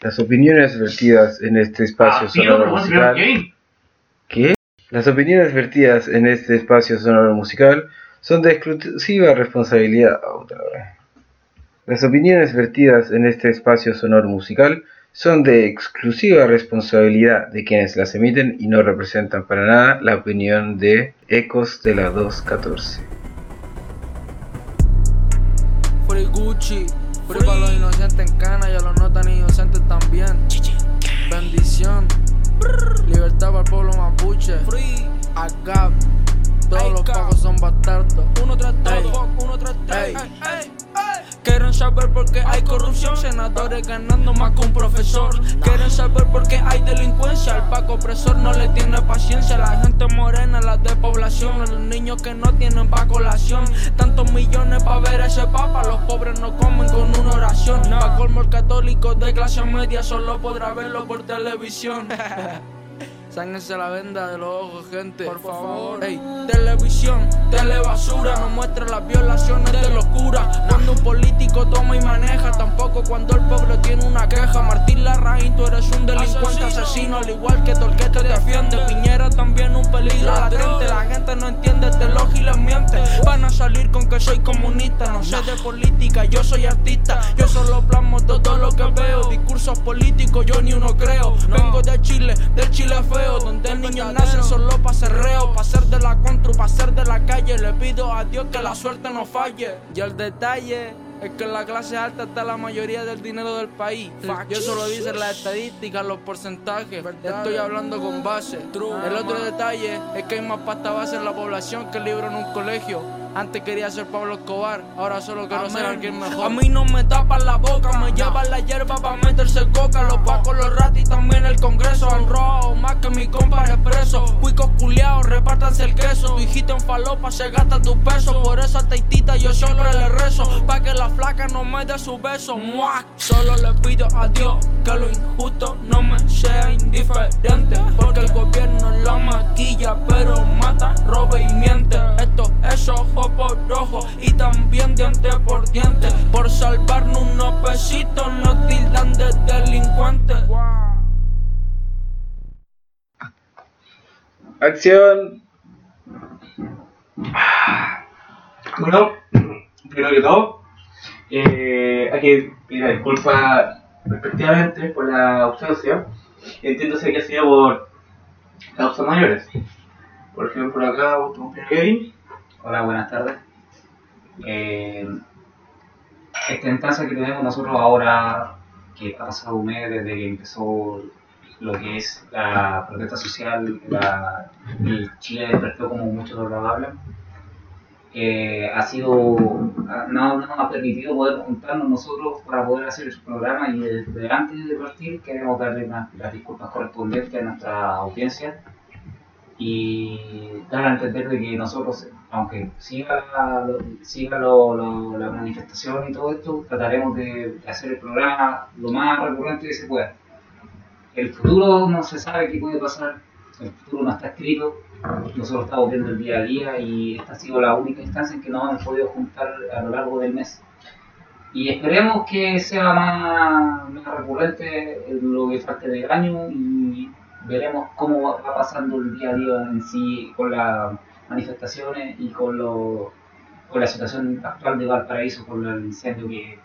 Las opiniones vertidas en este espacio Ah, sonoro musical. ¿Qué? Las opiniones vertidas en este espacio sonoro musical son de exclusiva responsabilidad. otra vez. Las opiniones vertidas en este espacio sonoro musical son de exclusiva responsabilidad de quienes las emiten y no representan para nada la opinión de Ecos de la 214. Free Gucci, free. para los inocentes en cana y a los no tan inocentes también. Bendición, libertad para el pueblo mapuche. Free, AGAP, todos los pagos son bastardos. Uno tras todo, uno tras tres. Quieren saber por qué hay corrupción, senadores ganando más que un profesor. Quieren saber por qué hay delincuencia, el paco opresor no le tiene paciencia. La gente morena, la despoblación, los niños que no tienen pa' colación. Tantos millones pa' ver ese papa, los pobres no comen con una oración. Pa' colmo el católico de clase media solo podrá verlo por televisión. Sáquense la venda de los ojos, gente. Por favor. Ey, televisión, telebasura. No muestra las violaciones de locura. Cuando un político toma y maneja. Tampoco cuando el pueblo tiene una queja. Martín Larraín, tú eres un delincuente asesino. Al igual que Torquete te defiende. Piñera también un peligro latente. La gente no entiende este log y les miente. Van a salir con que soy comunista. No sé de política, yo soy artista. Yo solo plasmo todo lo que veo. Discursos políticos, yo ni uno creo. Vengo de Chile, del Chile feo. Donde niños nacen solo pa' ser reo. Pa' ser de la contra, pa' ser de la calle. Le pido a Dios que la suerte no falle. Y el detalle. Es que en la clase alta está la mayoría del dinero del país. Y eso lo dicen las estadísticas, los porcentajes. Estoy hablando con base. El otro detalle es que hay más pasta base en la población que libro en un colegio. Antes quería ser Pablo Escobar, ahora solo quiero ser alguien mejor. A mí no me tapan la boca, me llevan la hierba para meterse coca. Los pacos, los ratis, también el congreso. Han robado más que mi compa expreso. Cuicos culiados, repártanse el queso. Tu hijita en falopa se gasta tu peso. Por esa teitita yo siempre le rezo. Pa' que la flaca no me dé su beso. Solo le pido a Dios que lo injusto no me sea indiferente. Porque el gobierno la maquilla, pero mata, roba y miente. Esto es ojo por ojo y también diente por diente. Por salvarnos unos pesitos nos tildan de delincuentes. Acción. Bueno, primero que todo, eh, hay que pedir disculpas respectivamente por la ausencia. Entiéndose que ha sido por causas mayores. Por ejemplo, acá, un Kevin. Hola, buenas tardes. Eh, esta instancia que tenemos nosotros ahora, que ha pasado un mes desde que empezó lo que es la protesta social, la, el Chile despertó como muchos lo hablan, eh, ha sido, no, no nos ha permitido poder juntarnos nosotros para poder hacer el programa y antes de partir queremos darle las disculpas correspondientes a nuestra audiencia y dar a entender de que nosotros, aunque siga, siga lo- lo- la manifestación y todo esto, trataremos de hacer el programa lo más recurrente que se pueda. El futuro no se sabe qué puede pasar, el futuro no está escrito, nosotros estamos viendo el día a día y esta ha sido la única instancia en que nos hemos podido juntar a lo largo del mes. Y esperemos que sea más, más recurrente en lo que falte del año y veremos cómo va pasando el día a día en sí con las manifestaciones y con, lo, con la situación actual de Valparaíso, con el incendio que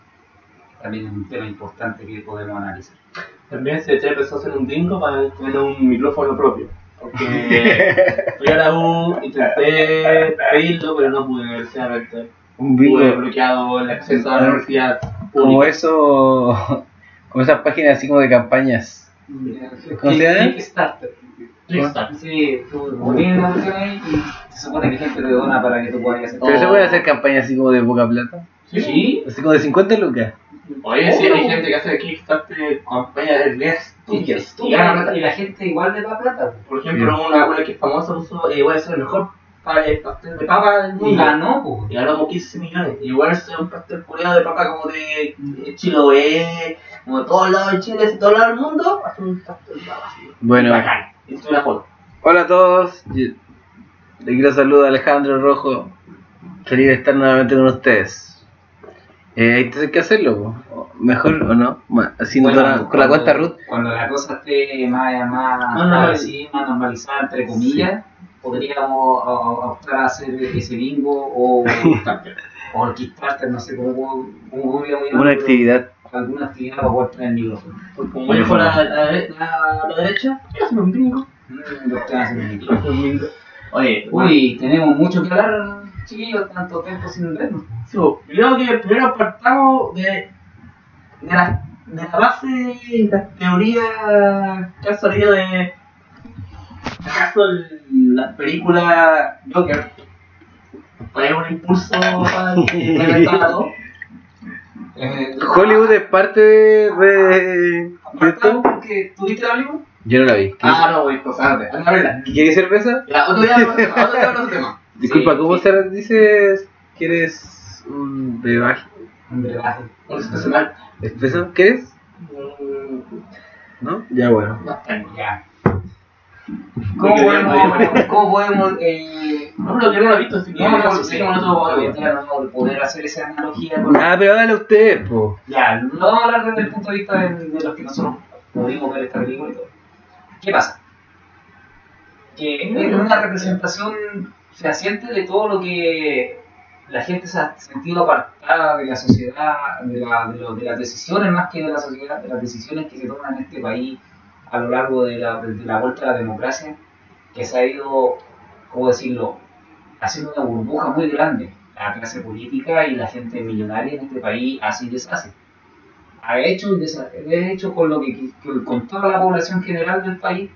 también es un tema importante que podemos analizar. También se empezó a hacer un dingo para tener un micrófono propio. Porque fui a la U, intenté pedirlo, pero no pude, sinceramente. Un bingo. bloqueado el acceso a la universidad Como eso. Como esas páginas así como de campañas. ¿Cómo se llama? Kickstarter. Kickstarter. Sí, tú pones ahí y se supone que gente te dona para que tú puedas hacer Pero se puede hacer campañas así como de poca plata. Sí. Así como de 50 lucas. Oye, sí, hay gente que hace Kickstarter campañas de redes Y, y y la gente igual le da plata. Por ejemplo, una, una que es famosa puso, eh, voy a ser el mejor eh, pastel de papa del Y mundo. ganó, pues. Y ganó como 15 millones. Y igual es un pastel culiado de papa como de, de Chiloé, como de todos lados de Chile, de todos lados del mundo, hace un pastel de papa. Bueno. Bacán. Hola a todos. Le quiero saludar a Alejandro Rojo. Feliz de estar nuevamente con ustedes. Eh, entonces hay que hacerlo. po. ¿Mejor o no? Así Bueno, con, la, cuenta Ruth. Cuando la cosa esté más, más, así, más normalizada, entre comillas, podríamos optar a hacer ese bingo o, o Kickstarter, no sé cómo, cómo podríamos llamarlo, Una actividad. Alguna actividad para poder tener el micrófono. Porque como yo fuera a la, la, la derecha, el Yo soy un bingo. Oye, uy, tenemos mucho que hablar, chiquillos, tanto tiempo sin vernos. sí, yo creo que primero partamos de, de, la, de la base de las teorías que han salido de. ¿Acaso el- la película Joker fue un impulso para reventara todo? Eh, Hollywood es parte de, de esto. porque tuviste la película. Yo no la vi. Ah, no, güey, pues ándate, anda a verla. ¿Quieres cerveza? Ya, otro día, otro día hablamos de tema. Disculpa, Sí, ¿cómo sí. se dices? ¿Quieres un brebaje? Un brebaje. Un estacional. ¿Espeso? ¿Quieres? Mm, ¿No? Ya bueno. bastante. Ya. ¿Cómo podemos, podemos- cómo podemos eh, No, pero que no lo he visto, así que no, no, sí, no poder hacer esa analogía con Ah, pero hágale usted, po. Ya, no vamos a hablar desde el punto de vista de, de los que nosotros pudimos ver esta película y todo. ¿Qué pasa? Que es una representación fehaciente de todo lo que la gente se ha sentido apartada de la sociedad, de, la- de lo- de las decisiones más que de la sociedad, de las decisiones que se toman en este país a lo largo de la, de la vuelta a la democracia, que se ha ido, ¿cómo decirlo?, haciendo una burbuja muy grande. La clase política y la gente millonaria en este país así deshace. Ha hecho, y hecho con, lo que- con toda la población general del país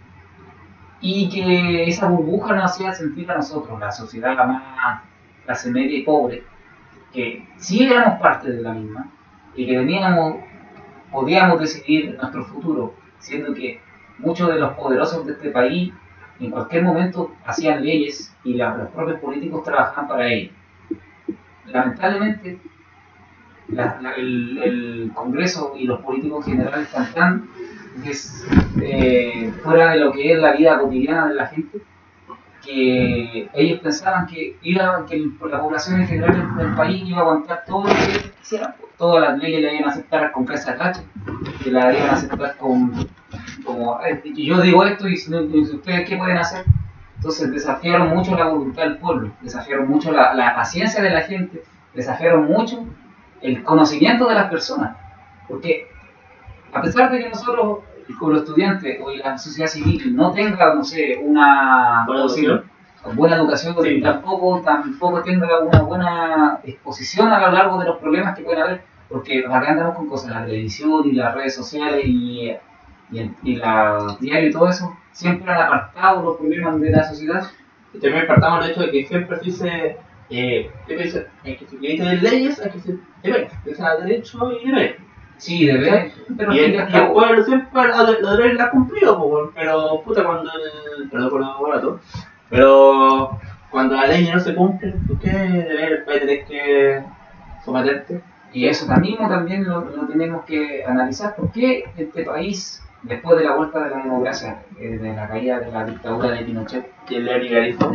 y que esa burbuja nos hacía sentir a nosotros, la sociedad la más clase media y pobre, que sí éramos parte de la misma y que teníamos, podíamos decidir nuestro futuro, siendo que muchos de los poderosos de este país en cualquier momento hacían leyes y la- los propios políticos trabajaban para ellos. Lamentablemente, la- la- el, Congreso y los políticos generales están eh, fuera de lo que es la vida cotidiana de la gente que ellos pensaban que, iba, que la población en general del, país iba a aguantar todo lo que quisieran. Todas las leyes le iban a aceptar con casa de que la iban a aceptar con como "Ay, yo digo esto y ustedes qué pueden hacer. Entonces desafiaron mucho la voluntad del pueblo, desafiaron mucho la, la paciencia de la gente, desafiaron mucho el conocimiento de las personas. Porque a pesar de que nosotros, como estudiantes o la sociedad civil, no tenga, no sé, una Buena educación. buena educación Sí. tampoco, tampoco tenga una buena exposición a lo largo de los problemas que pueden haber, porque andamos con cosas, la televisión y las redes sociales y, y, el- y la diario y todo eso, siempre han apartado los problemas de la sociedad. Y también partamos del hecho de que siempre se dice, eh, hay que tener leyes, hay que ser deberes, o sea, derecho y deberes. Sí, debe, pero Y el, el pueblo siempre lo de- lo deberes la ha cumplido, pero puta cuando el, perdón por lo barato, pero cuando la ley no se cumple, ¿tú qué deber vas a tener que someterte? Y eso también, también lo, lo tenemos que analizar. ¿Por qué este país, después de la vuelta de la democracia, eh, de la caída de la dictadura de Pinochet, Y el neoliberalismo.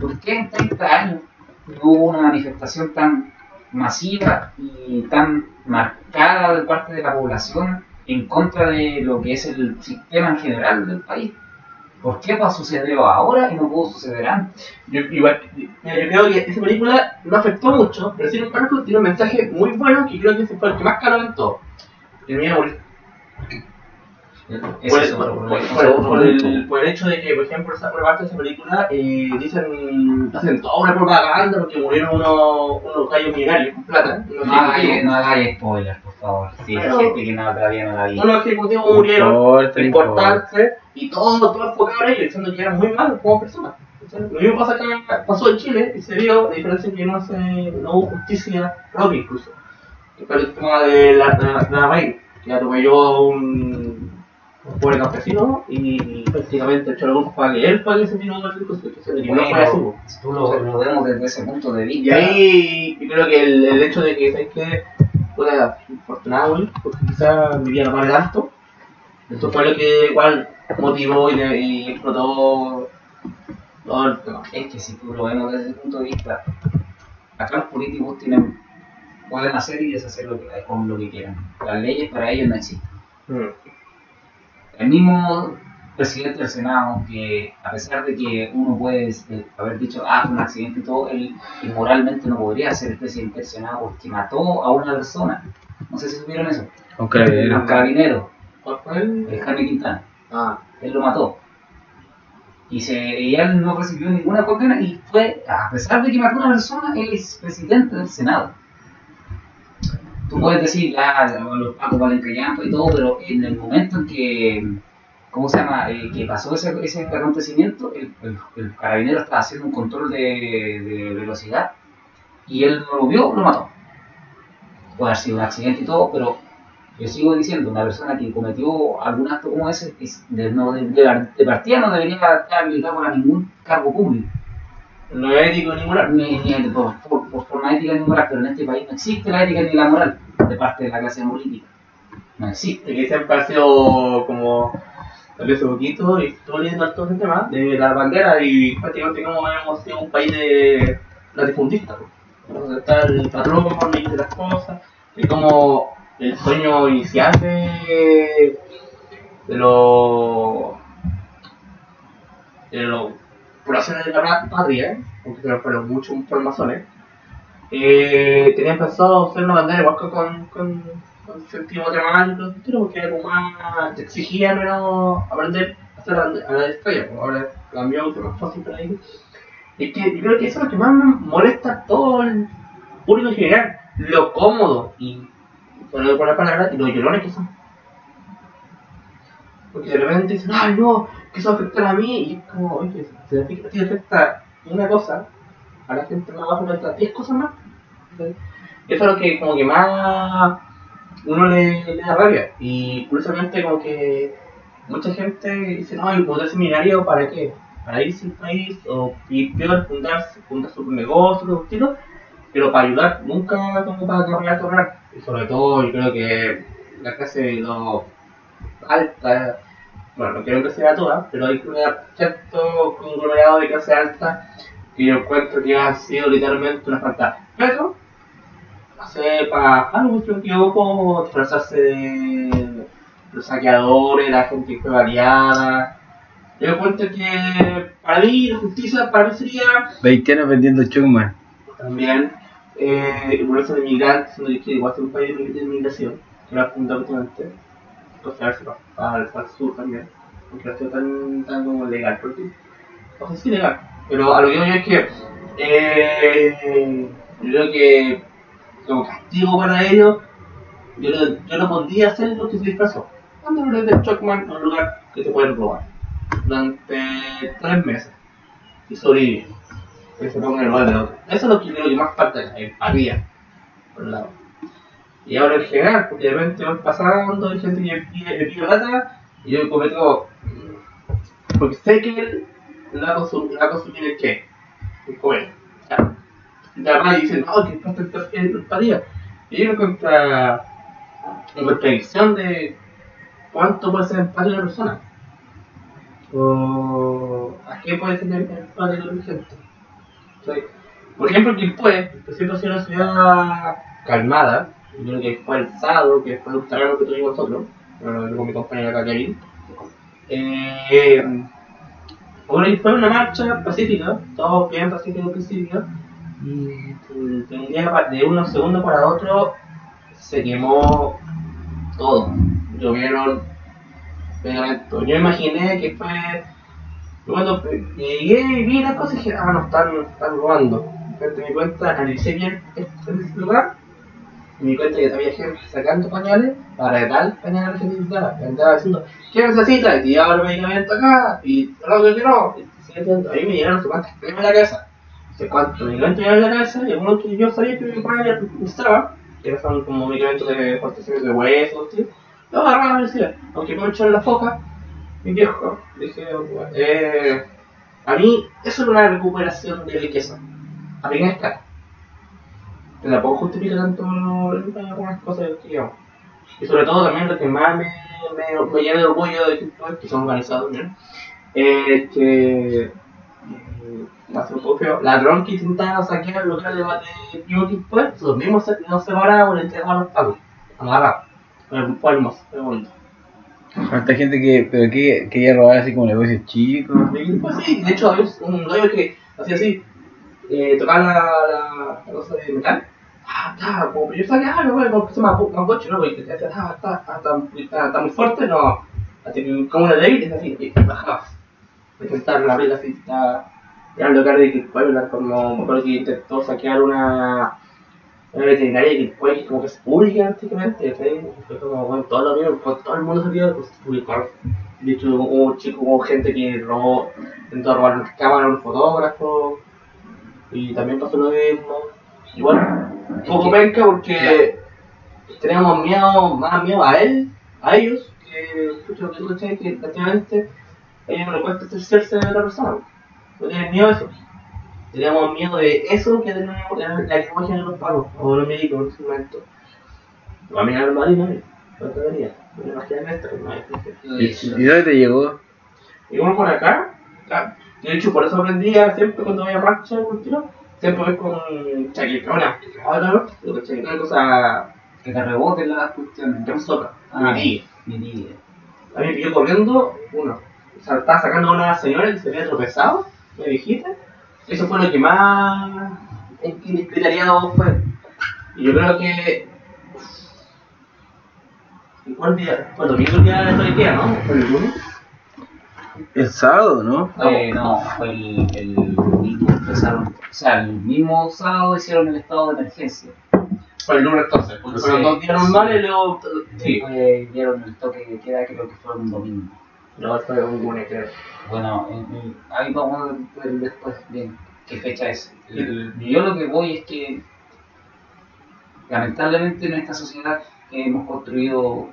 ¿Por qué en 30 años no hubo una manifestación tan masiva y tan marcada de parte de la población en contra de lo que es el sistema en general del país? ¿Por qué pues, sucedió ahora y no pudo suceder antes? Yo, igual, yo creo que esa película no afectó mucho, pero sin embargo tiene un mensaje muy bueno que creo que fue el que más caro en todo. Ese Por, es por- problema. por- por el, por el hecho de que, por ejemplo, esa parte de esa película eh, dicen, hacen toda una propaganda porque murieron unos, unos gallos millonarios con plata. No hagáis ejecutivos, no hagáis spoilers, por favor. Sí, hay Pero- gente que no, todavía no la vi. unos ejecutivos No murieron importantes y todo, todo enfocado en ellos, diciendo que eran muy malos como personas. Lo mismo pasa que pasó en Chile y se vio, la diferencia es que no, se, no hubo justicia propia incluso. El tema de la, de la, de la raíz, que atropelló un, un pobre campesino y prácticamente echó la culpa para que él pague ese dinero del circunstancia, de que no fue así. Bueno, tú lo, lo vemos desde ese punto de vista. Y ahí yo creo que el, el hecho de que, ¿sabes qué? Fuera afortunado, güey, porque quizás vivía lo más alto. Esto fue lo que igual motivó y, y explotó todo el tema. es que si tú lo vemos desde ese punto de vista, acá los políticos tienen pueden hacer y deshacer lo que, con lo que quieran. Las leyes para ellos no existen. Mm. El mismo presidente del Senado, que a pesar de que uno puede eh, haber dicho, ah, fue un accidente y todo, él moralmente no podría ser el presidente del Senado porque mató a una persona. No sé si supieron eso. Ok, Un carabinero, ¿Cuál fue el? el Jaime Quintana. Ah, Él lo mató. Y, se, y él no recibió ninguna condena y fue, a pesar de que mató a una persona, él es presidente del Senado. Tú puedes decir, ah, los pacos valen callampa y todo, pero en el momento en que, ¿cómo se llama?, Eh, que pasó ese, ese acontecimiento, el, carabinero estaba haciendo un control de, velocidad y él no lo vio, lo mató. Puede haber sido un accidente y todo, pero yo sigo diciendo, una persona que cometió algún acto como ese, es de, de, de- partida no debería estar habilitado para ningún cargo público, no es ético ni moral. ni, ni por, por, por forma ética ni moral, pero en este país no existe la ética ni la moral de parte de la clase política. No existe. que siempre ha sido como salió hace poquito y estuve leyendo todo ese tema de la bandera y prácticamente como hemos sido un país de latifundistas donde está el patrón dice las cosas y como el sueño inicial de de los de los poblaciones de la patria aunque se nos fueron muchos por masones eh, tenían pensado hacer una bandera igual con, con, con sentido pero porque era como más, te exigía menos aprender a hacer a la estrella, como ahora cambió, es más fácil para ellos. Y que yo creo que eso es lo que más molesta a todo el público en general, lo cómodo y, por por la palabra, y los llorones que son. Porque de repente dicen, ay no, eso afecta a mí, y como, oye, si a ti te afecta una cosa, a la gente más va a afectar 10 cosas más. Eso es lo que como que más uno le, le da rabia. Y curiosamente como que mucha gente dice, no, y poder seminario para qué? Para irse al país o y peor fundarse, fundar su negocio, su estilo, pero para ayudar, nunca como para correr tornar. Y sobre todo yo creo que la clase de los alta, bueno, no quiero que sea toda, pero hay un cierto conglomerado de clase alta que yo encuentro que ha sido literalmente una falta de respeto hacer para algo, no me equivoco, disfrazarse de los saqueadores, la gente que fue variada. Yo encuentro que para mí la justicia para mí sería 20 años vendiendo Chungman. también eh, el proceso de migrantes, siendo que igual es un país de, de inmigración, que era fundamentalmente, entonces para, para el para el sur también, porque no es tan, tan como legal, porque no sé si legal, pero a lo que yo es que eh, yo creo que como castigo para ellos, yo, yo no podría hacer lo que se disfrazó. Cuando de Chocman a un lugar que te pueden robar durante tres meses y sobrevivir que se ponga en el lugar de otro. Eso es lo que creo que más falta empatía, por un lado. Y ahora en general, porque de repente van pasando, hay gente que pide, y yo cometo, mm, porque sé que él la consumir, la consumir el qué, el comer. Ya. La verdad dicen, no, que falta empatía, empatía. Y yo contra, en contradicción de cuánto puede ser empatía una persona. O a qué puede tener empatía la gente. Por ejemplo, quien que siempre ha sido una ciudad calmada, yo creo que fue el sábado, que fue el octavo que tuvimos nosotros, con mi compañero acá, Kevin. Eh, bueno, y fue una marcha pacífica, todo bien pacífico al principio, y de un día de unos segundos para otro se quemó todo. Llovieron pegamentos. Yo imaginé que fue cuando llegué y vi las cosas dije, ah, no, están, están robando. A mi cuenta, analicé bien este en ese lugar me di cuenta que había gente sacando pañales para tal pañal a la necesitaba. Que andaba diciendo, ¿qué necesita? Y tiraba el medicamento acá, y no, que no. Y sigue diciendo, a mí me llegaron cuántas cremas en la cabeza. No sé cuántos medicamentos llegaron en la cabeza, y algunos que yo sabía que mi padre necesitaba, que son como medicamentos de fortalecimiento de huesos, ¿sí? Lo agarraba y decía, aunque me echaron la foca, mi viejo, dije, eh, a mí eso es una recuperación de riqueza. A mí es puedo justificar tanto algunas cosas que digamos. Y sobre todo también lo que más me, me, me llena de orgullo de que, que son organizados también, es que eh, a ser un poco feo. Ladrón que intentaba saquear el local de, Beauty Point, los mismos se, no se paraban y le entregaban los pagos. Amarrados. Fue hermoso, fue bonito. Falta gente que, pero que quería robar así como negocios chicos. Pues sí, de hecho había un gallo que hacía así, eh, tocaba la, la, la cosa de metal. Ah, está, como pero yo sabía, ah, no, bueno, porque se me coche, ¿no? Porque ah, está, está, está, está, muy fuerte, no. Así que como una ley, es así, y bajabas. Intentar abrir así, está. Era un local de Puebla, como me acuerdo que intentó saquear una. Una veterinaria que fue como que es pública antiguamente, fue como, bueno, todo lo mismo, pues, todo el mundo sabía, pues publicar. De hecho, hubo un chico, hubo gente que robó, intentó robar una cámara a un fotógrafo, y también pasó lo mismo. Bueno, un poco penca porque teníamos miedo, más miedo a él, a ellos, que, escucho lo que tú cachai, que prácticamente a ellos no les cuesta hacerse de otra persona. No tienen miedo a eso. Teníamos miedo de eso que teníamos de la imagen de los pagos, o los médicos en ese momento. Va a mirar al marido, ¿no? No te vería. No me imagino esto, no ¿Y dónde te llegó? uno por acá, claro. de hecho por eso aprendía siempre cuando voy a marcha con tiro, siempre voy con chaquetona, ahora no, una cosa Que te reboten las cuestiones. que me soca, Ah. me pilla. Mi vida. A mí me pilló corriendo, uno, o sea, estaba sacando a una señora que se había tropezado, una viejita, eso fue lo que más inesperaría fue. Y yo creo que... ¿Y cuál día? Fue el domingo el día de la día, ¿no? ¿Fue el lunes? El sábado, ¿no? Eh, no, fue el, el domingo empezaron, o sea, el mismo sábado hicieron el estado de emergencia. Fue el lunes entonces, porque Sí. fueron dos días normales y luego... Sí. Después dieron el toque de queda, creo que fue un domingo. No, fue un lunes, creo. Bueno, en- en- ahí vamos a ver después bien qué fecha es. El- yo lo que voy es que lamentablemente en esta sociedad que hemos construido,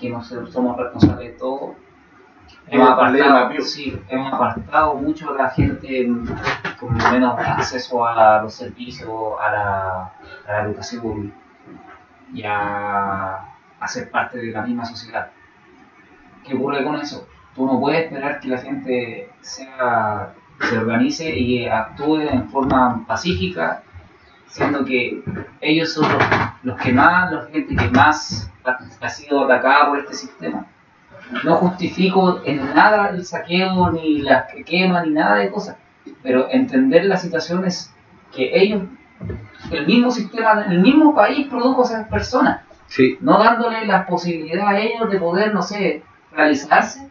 que no somos responsables de todo, hemos apartado, sí, hemos apartado mucho a la gente en- con menos acceso a los servicios, a la, a la educación y a, a ser parte de la misma sociedad. ¿Qué ocurre con eso? Tú no puedes esperar que la gente sea, se organice y actúe en forma pacífica, siendo que ellos son los, los que más, la gente que más ha, ha sido atacada por este sistema. No justifico en nada el saqueo, ni las que queman, ni nada de cosas, pero entender las situaciones que ellos, el mismo sistema, el mismo país produjo a esas personas. Sí. no dándole la posibilidad a ellos de poder, no sé, realizarse,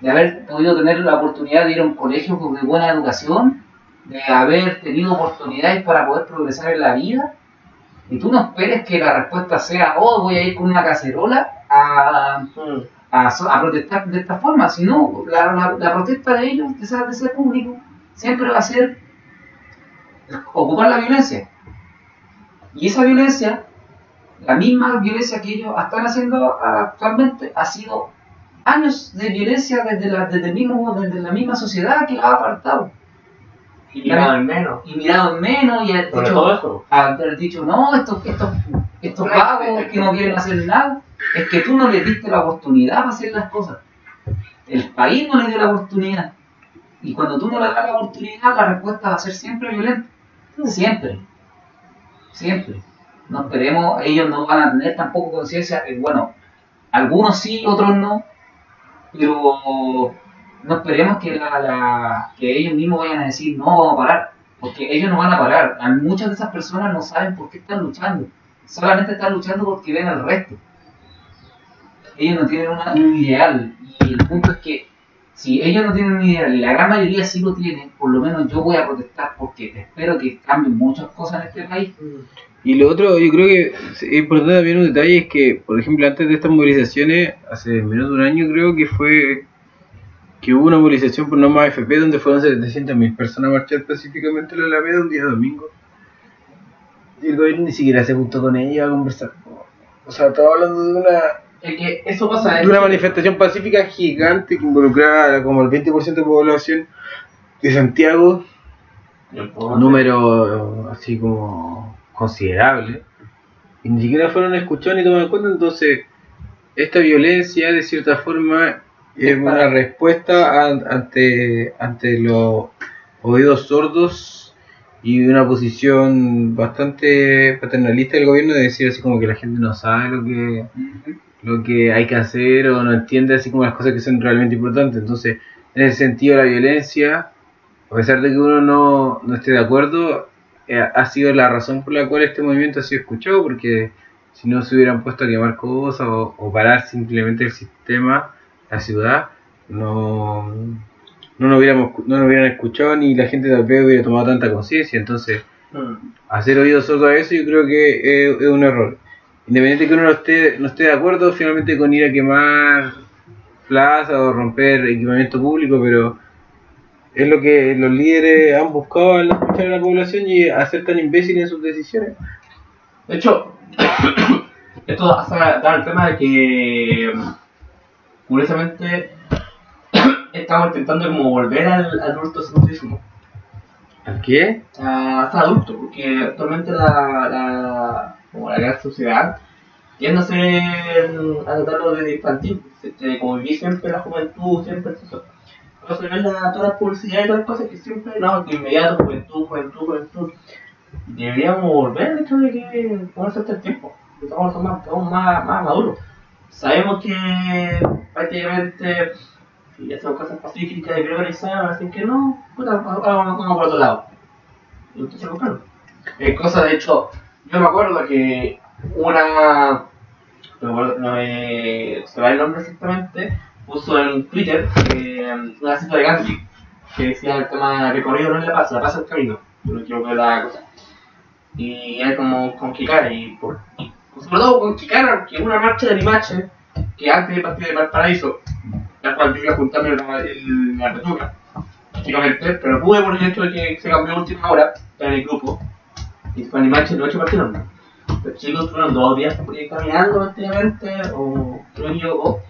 de haber podido tener la oportunidad de ir a un colegio con de buena educación, de haber tenido oportunidades para poder progresar en la vida, y tú no esperes que la respuesta sea, oh, voy a ir con una cacerola a, a, a protestar de esta forma, sino la, la, la protesta de ellos, de, esa- de ese público, siempre va a ser ocupar la violencia. Y esa violencia la misma violencia que ellos están haciendo actualmente ha sido años de violencia desde la, desde el mismo, desde la misma sociedad que los ha apartado Y mirado al menos. y mirado en menos y ha dicho, haber dicho no, estos, estos, estos vagos que no quieren hacer nada, es que tú no les diste la oportunidad para hacer las cosas. El país no les dio la oportunidad. Y cuando tú no le das la oportunidad, la respuesta va a ser siempre violenta. Siempre. Siempre. No esperemos, ellos no van a tener tampoco conciencia, eh, bueno, algunos sí, otros no, pero no esperemos que, la, que ellos mismos vayan a decir no, vamos a parar, porque ellos no van a parar. Muchas de esas personas no saben por qué están luchando, solamente están luchando porque ven al resto. Ellos no tienen una- un ideal, y el punto es que si ellos no tienen un ideal, y la gran mayoría sí lo tienen, por lo menos yo voy a protestar porque espero que cambien muchas cosas en este país. Y lo otro, yo creo que es importante también un detalle es que, por ejemplo, antes de estas movilizaciones, hace menos de un año creo que fue que hubo una movilización por no más FP donde fueron 700.000 personas a marchar específicamente en la Alameda un día domingo. Y el gobierno ni siquiera se juntó con ellos a conversar. O sea, estaba hablando de una, Es que eso pasa. de una manifestación pacífica gigante que involucraba como el 20% de población de Santiago un número así como considerable y ni siquiera fueron escuchados ni tomados en cuenta entonces esta violencia de cierta forma es una respuesta an- ante ante lo oídos sordos y una posición bastante paternalista del gobierno de decir así como que la gente no sabe lo que lo que hay que hacer o no entiende así como las cosas que son realmente importantes. Entonces, en ese sentido, la violencia, a pesar de que uno no, no esté de acuerdo, eh, ha sido la razón por la cual este movimiento ha sido escuchado, porque si no se hubieran puesto a quemar cosas o, o parar simplemente el sistema, la ciudad, no, no, nos hubiéramos, no nos hubieran escuchado ni la gente tal vez hubiera tomado tanta conciencia. Entonces, hacer oídos sordos a eso yo creo que es, es un error. Independiente que uno no esté, no esté de acuerdo finalmente con ir a quemar plazas o romper equipamiento público, pero es lo que los líderes han buscado al escuchar a la población y hacer tan imbéciles en sus decisiones. De hecho, esto hace dar el tema de que, curiosamente, estamos intentando como volver al, al adultocentrismo, ¿Al qué? a ser adulto, porque actualmente la, la, como la gran sociedad tiende a ser, a tratarlo de infantil, de como vivir siempre la juventud, siempre eso. Se ven la, todas las publicidades y todas las cosas que siempre, no, que inmediato, juventud, juventud, juventud. Deberíamos volver al hecho de que ponerse este tiempo, estamos más, estamos más, más maduros. Sabemos que prácticamente si hacemos cosas pacíficas y bien organizadas, así que no, ahora vamos, por otro lado. Entonces, pues, claro. Es cosa, de hecho, yo me acuerdo que una. No me. Se va el nombre exactamente. Puso en Twitter eh, una cita de Gandhi que decía el tema de recorrido no es la paz, la paz es el camino. Yo no quiero ver la cosa. Y era como con Kikara, y por. y sobre todo con Kikara, porque una marcha de Limache, que antes de partir de Valparaíso, la cual yo iba a juntarme en la, en la retuca, básicamente, pero pude por el hecho de que se cambió última hora en el grupo, y fue Limache, no hecho partieron. Los chicos fueron dos días caminando prácticamente, o que yo,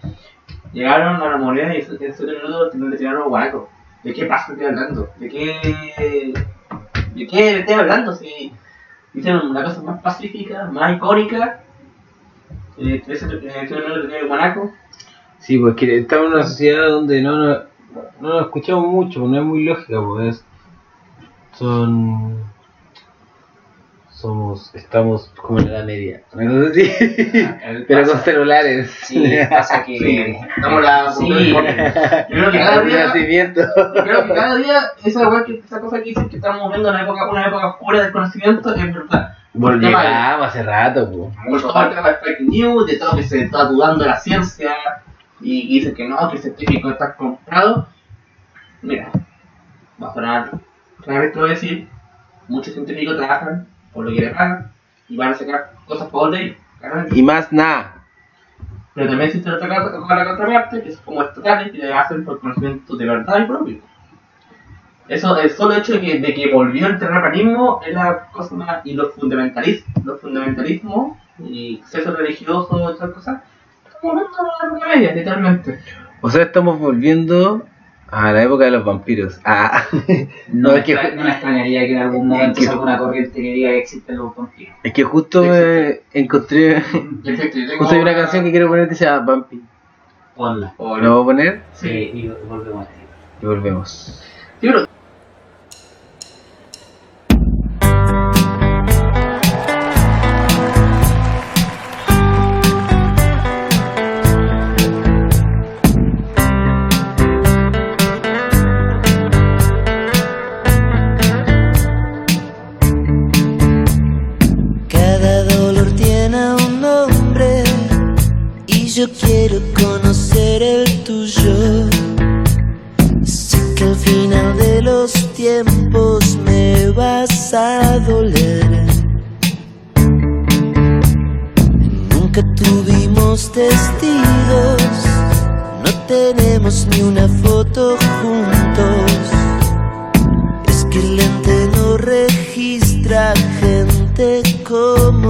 llegaron a la moneda y en 7 minutos tuvieron que tirar los guanacos. ¿De qué paso estoy hablando? ¿De qué. ¿De qué estoy hablando? Si hicieron una cosa más pacífica, más icónica, eh, ese minutos de tirar el guanaco. Sí, pues que estamos en una sociedad donde no nos, no nos escuchamos mucho, no es muy lógica, pues es- son somos, estamos como en la edad media, cosa así, pero con celulares. Sí, pasa que. Estamos la. Sí. Creo que cada día. creo que cada día esa, weá que- esa cosa que dicen que estamos viendo una época, una época oscura del conocimiento es verdad. Llegamos hace rato, pues. Mucho tema de fake news, de todo que se está dudando de la ciencia y que dicen que no, que el científico está comprado. Mira, va a sonar, claramente voy a decir, muchos científicos trabajan por lo que le pagan y van a sacar cosas por de ellos. Y más nada. Pero también existe otra cosa con la contraparte, que es como estatales que le hacen por conocimiento de verdad y propio. Eso, el solo hecho de que, de que volvió el terraplanismo es la cosa más. y los fundamentalismos, los fundamentalismos y exceso religioso y otras cosas, hablando de la media, literalmente. O sea, estamos volviendo a la época de los vampiros. Ah, No, No, me es que- no me extrañaría que en algún momento que- salga una corriente que diga que existen los vampiros. es que justo me encontré, Perfecto, yo tengo justo hay una canción que quiero poner que se llama Bumpy. Ponla. ¿Lo voy a poner? Sí, y volvemos. Y volvemos. Sí, pero a doler. Nunca tuvimos testigos, no tenemos ni una foto juntos. Es que el lente no registra gente como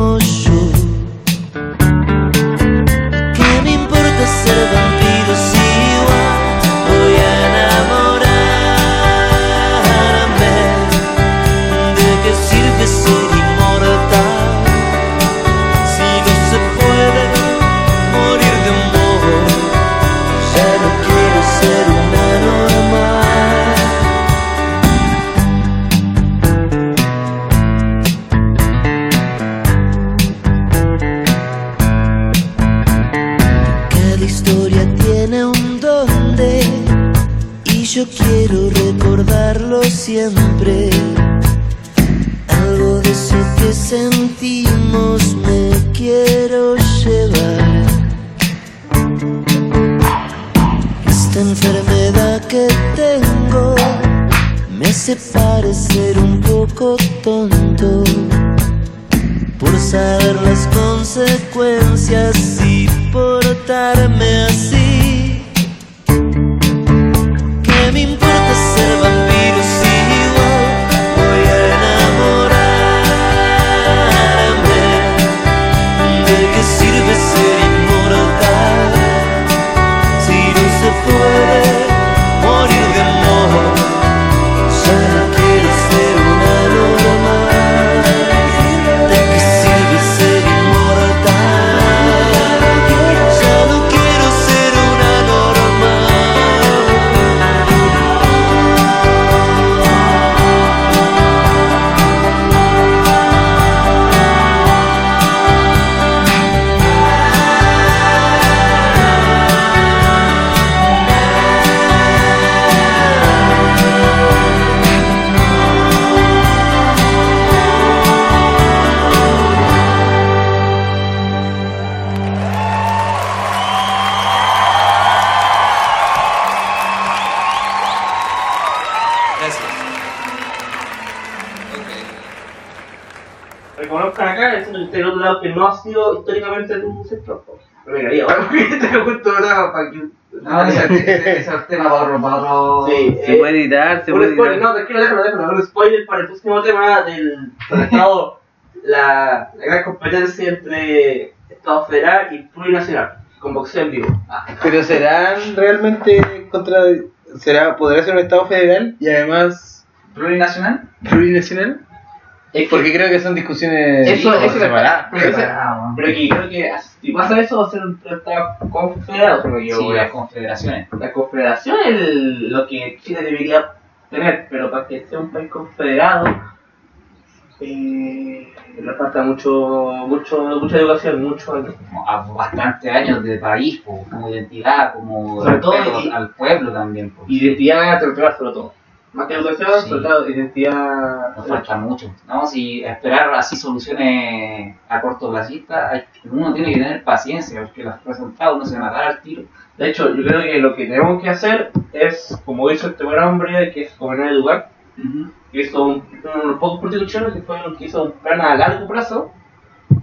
hace parecer un poco tonto por saber las consecuencias y portarme así. Tema. Para otro... Sí, Se eh, puede editar, se puede spoiler, editar. no, tranquilo, déjalo, déjalo. Un spoiler para el próximo tema del tratado, la, la gran competencia entre Estado federal y plurinacional, con boxeo en vivo. Ah, Pero serán realmente contra. ¿Será, ¿Podrá ser un Estado federal y además ¿Plurinacional? plurinacional? Es Porque creo que son discusiones Eso- eso- separadas. pero Separado. Pero aquí creo que si pasa eso va a ser un tratado confederado, creo que yo Sí, voy las a confederaciones. La confederación es lo que Chile debería tener, pero para que sea un país confederado eh, le falta mucho, mucho, mucha educación, mucho bastantes años de país, po, como identidad, como Sobre todo al pueblo también. po. identidad territorial sobre todo. Más que educación, Sí. sobre todo identidad. Nos falta mucho. ¿no? Si esperar así soluciones a corto plazista, hay- uno tiene que tener paciencia, porque los resultados no se van a dar al tiro. De hecho, yo creo que lo que tenemos que hacer es, como hizo este buen hombre, que es gobernar y educar, que hizo un, uno de los pocos políticos que fue el que hizo un plan a largo plazo,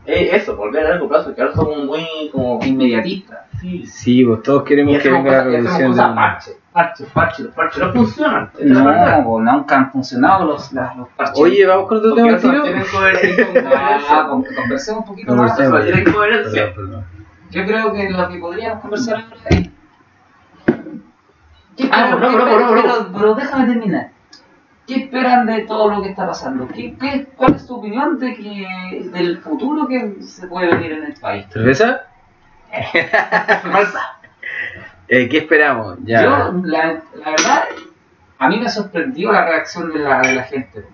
eh, eso, volver a largo plazo, que ahora somos muy como... Inmediatista. Sí, Sí, pues todos y queremos que hacemos venga la y revolución. Parches, parches, los parches no funcionan. la. No, po, nunca han funcionado los, las- los parches. Oye, vamos con otro tema, con Ah, con- conversemos un poquito más. Conversemos. No tienen coherencia. Perdón, perdón. Yo creo que lo que podríamos conversar ahora es. ¿Qué Ah, esperan- no, no, no, no, no. Pero, déjame terminar. ¿Qué esperan de todo lo que está pasando? ¿Qué, qué, ¿Cuál es tu opinión de que, del futuro que se puede venir en el país? ¿Cerveza? Eh, ¿Qué esperamos? Ya. Yo, la, la verdad, a mí me sorprendió la reacción de la, de la gente.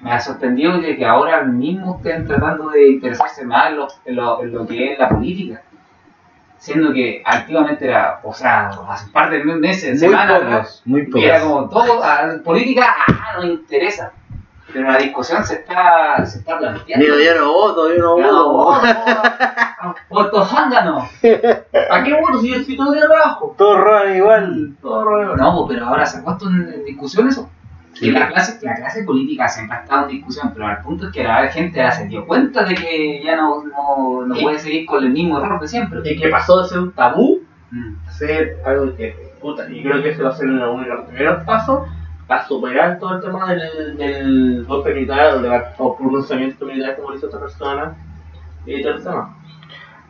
Me ha sorprendido que ahora mismo estén tratando de interesarse más en lo, en lo, en lo que es la política. Siendo que activamente era, o sea, hace un par de meses, muy semanas muy era como todo, a, política, ah, no interesa. Pero la discusión se está, se está planteando. Digo, yo no voto, yo no No, voto. voto zángano. ¿A qué voto si yo estoy todo el día abajo? Todos roban igual. Todo rollo. No, pero ahora se ha puesto en, discusión eso. Sí. Y la clase, la clase política siempre ha estado en discusión, pero al punto es que la gente ya se dio cuenta de que ya no, no, no puede seguir con el mismo error de siempre. Y que pasó de ser un tabú Mm. a ser algo que, puta, y creo que ese va a ser uno de los primeros pasos para superar todo el tema del, del golpe militar o, de la- o pronunciamiento militar como lo hizo esta persona y todo el tema.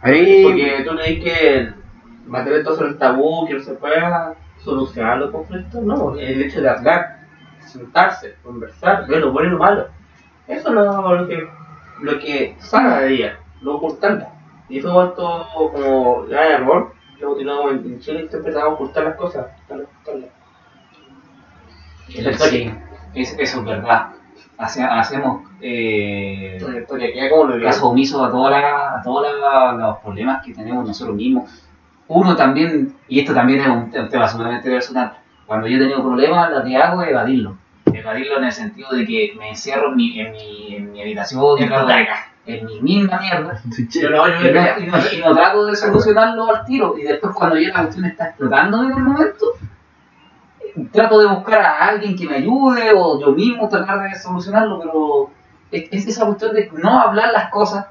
Ahí. Porque tú leí que mantener todo sobre el tabú, que no se pueda solucionar los conflictos, no, el hecho de hablar, sentarse, conversar, ver lo bueno y lo malo. Eso es lo, lo que lo que sana de ella, no ocultarla. Y eso es todo como gran error, que continuamos en, Chile siempre tratamos de ocultar las cosas, ocultarlas. Sí, es- eso es verdad. Hace- hacemos eh, caso omiso a, todos los problemas que tenemos nosotros mismos. Uno también, y esto también es un, tema sumamente personal, Cuando yo he tenido problemas, lo que hago es evadirlo. Evadirlo en el sentido de que me encierro en mi, en mi, en mi habitación, En en mi misma mierda, y no, y no- y no trato de solucionarlo al tiro. Y después, cuando ya la cuestión está explotando en el momento, trato de buscar a alguien que me ayude o yo mismo tratar de solucionarlo, pero es, es esa cuestión de no hablar las cosas.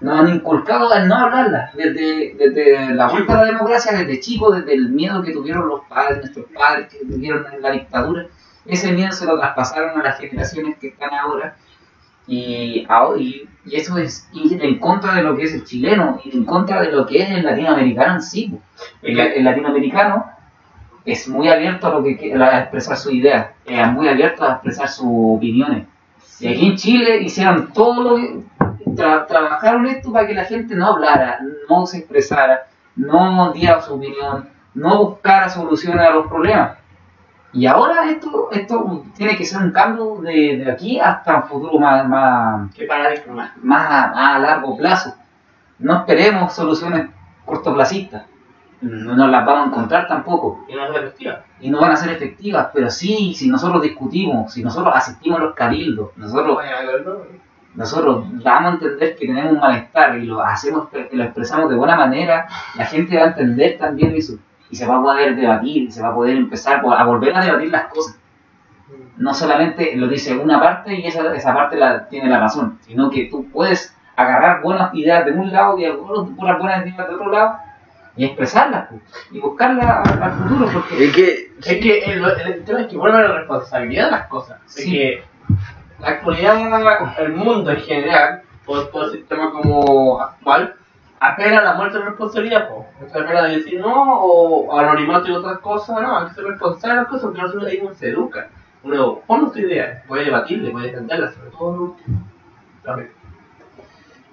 Nos han inculcado el no hablarlas desde, desde la vuelta a la democracia, desde chicos, desde el miedo que tuvieron los padres, nuestros padres que tuvieron en la dictadura. Ese miedo se lo traspasaron a las generaciones que están ahora. Y, y, y eso es en contra de lo que es el chileno, ir en contra de lo que es el latinoamericano en sí. po. El, el latinoamericano es muy abierto a, lo que, a expresar su idea, es muy abierto a expresar sus opiniones. Y aquí en Chile hicieron todo lo que. tra- trabajaron esto para que la gente no hablara, no se expresara, no diera su opinión, no buscara soluciones a los problemas. Y ahora esto, esto tiene que ser un cambio de, de aquí hasta un futuro más, más, Qué más. más, a- más a largo plazo. No esperemos soluciones cortoplacistas. No las vamos a encontrar tampoco. Y no es efectiva. Y no van a ser efectivas, pero sí, si nosotros discutimos, si nosotros asistimos a los cabildos, nosotros, nosotros vamos a entender que tenemos un malestar y lo hacemos, lo expresamos de buena manera, la gente va a entender también eso. Y se va a poder debatir, se va a poder empezar a volver a debatir las cosas. No solamente lo dice una parte y esa, esa parte la, tiene la razón, sino que tú puedes agarrar buenas ideas de un lado y algunas buenas ideas de otro lado y expresarlas pues, y buscarlas al futuro porque Es que Es que el, el tema es que vuelve a la responsabilidad de las cosas. Es que la actualidad, el mundo en general, por todo el sistema como actual, apela a la muerte de responsabilidad. Po. Se apela de decir no, o anonimato y otras cosas, no, hay que ser responsable de las cosas porque nosotros ahí uno se educa. Uno pone tu idea, puede debatirle, puede defenderla, sobre todo. A.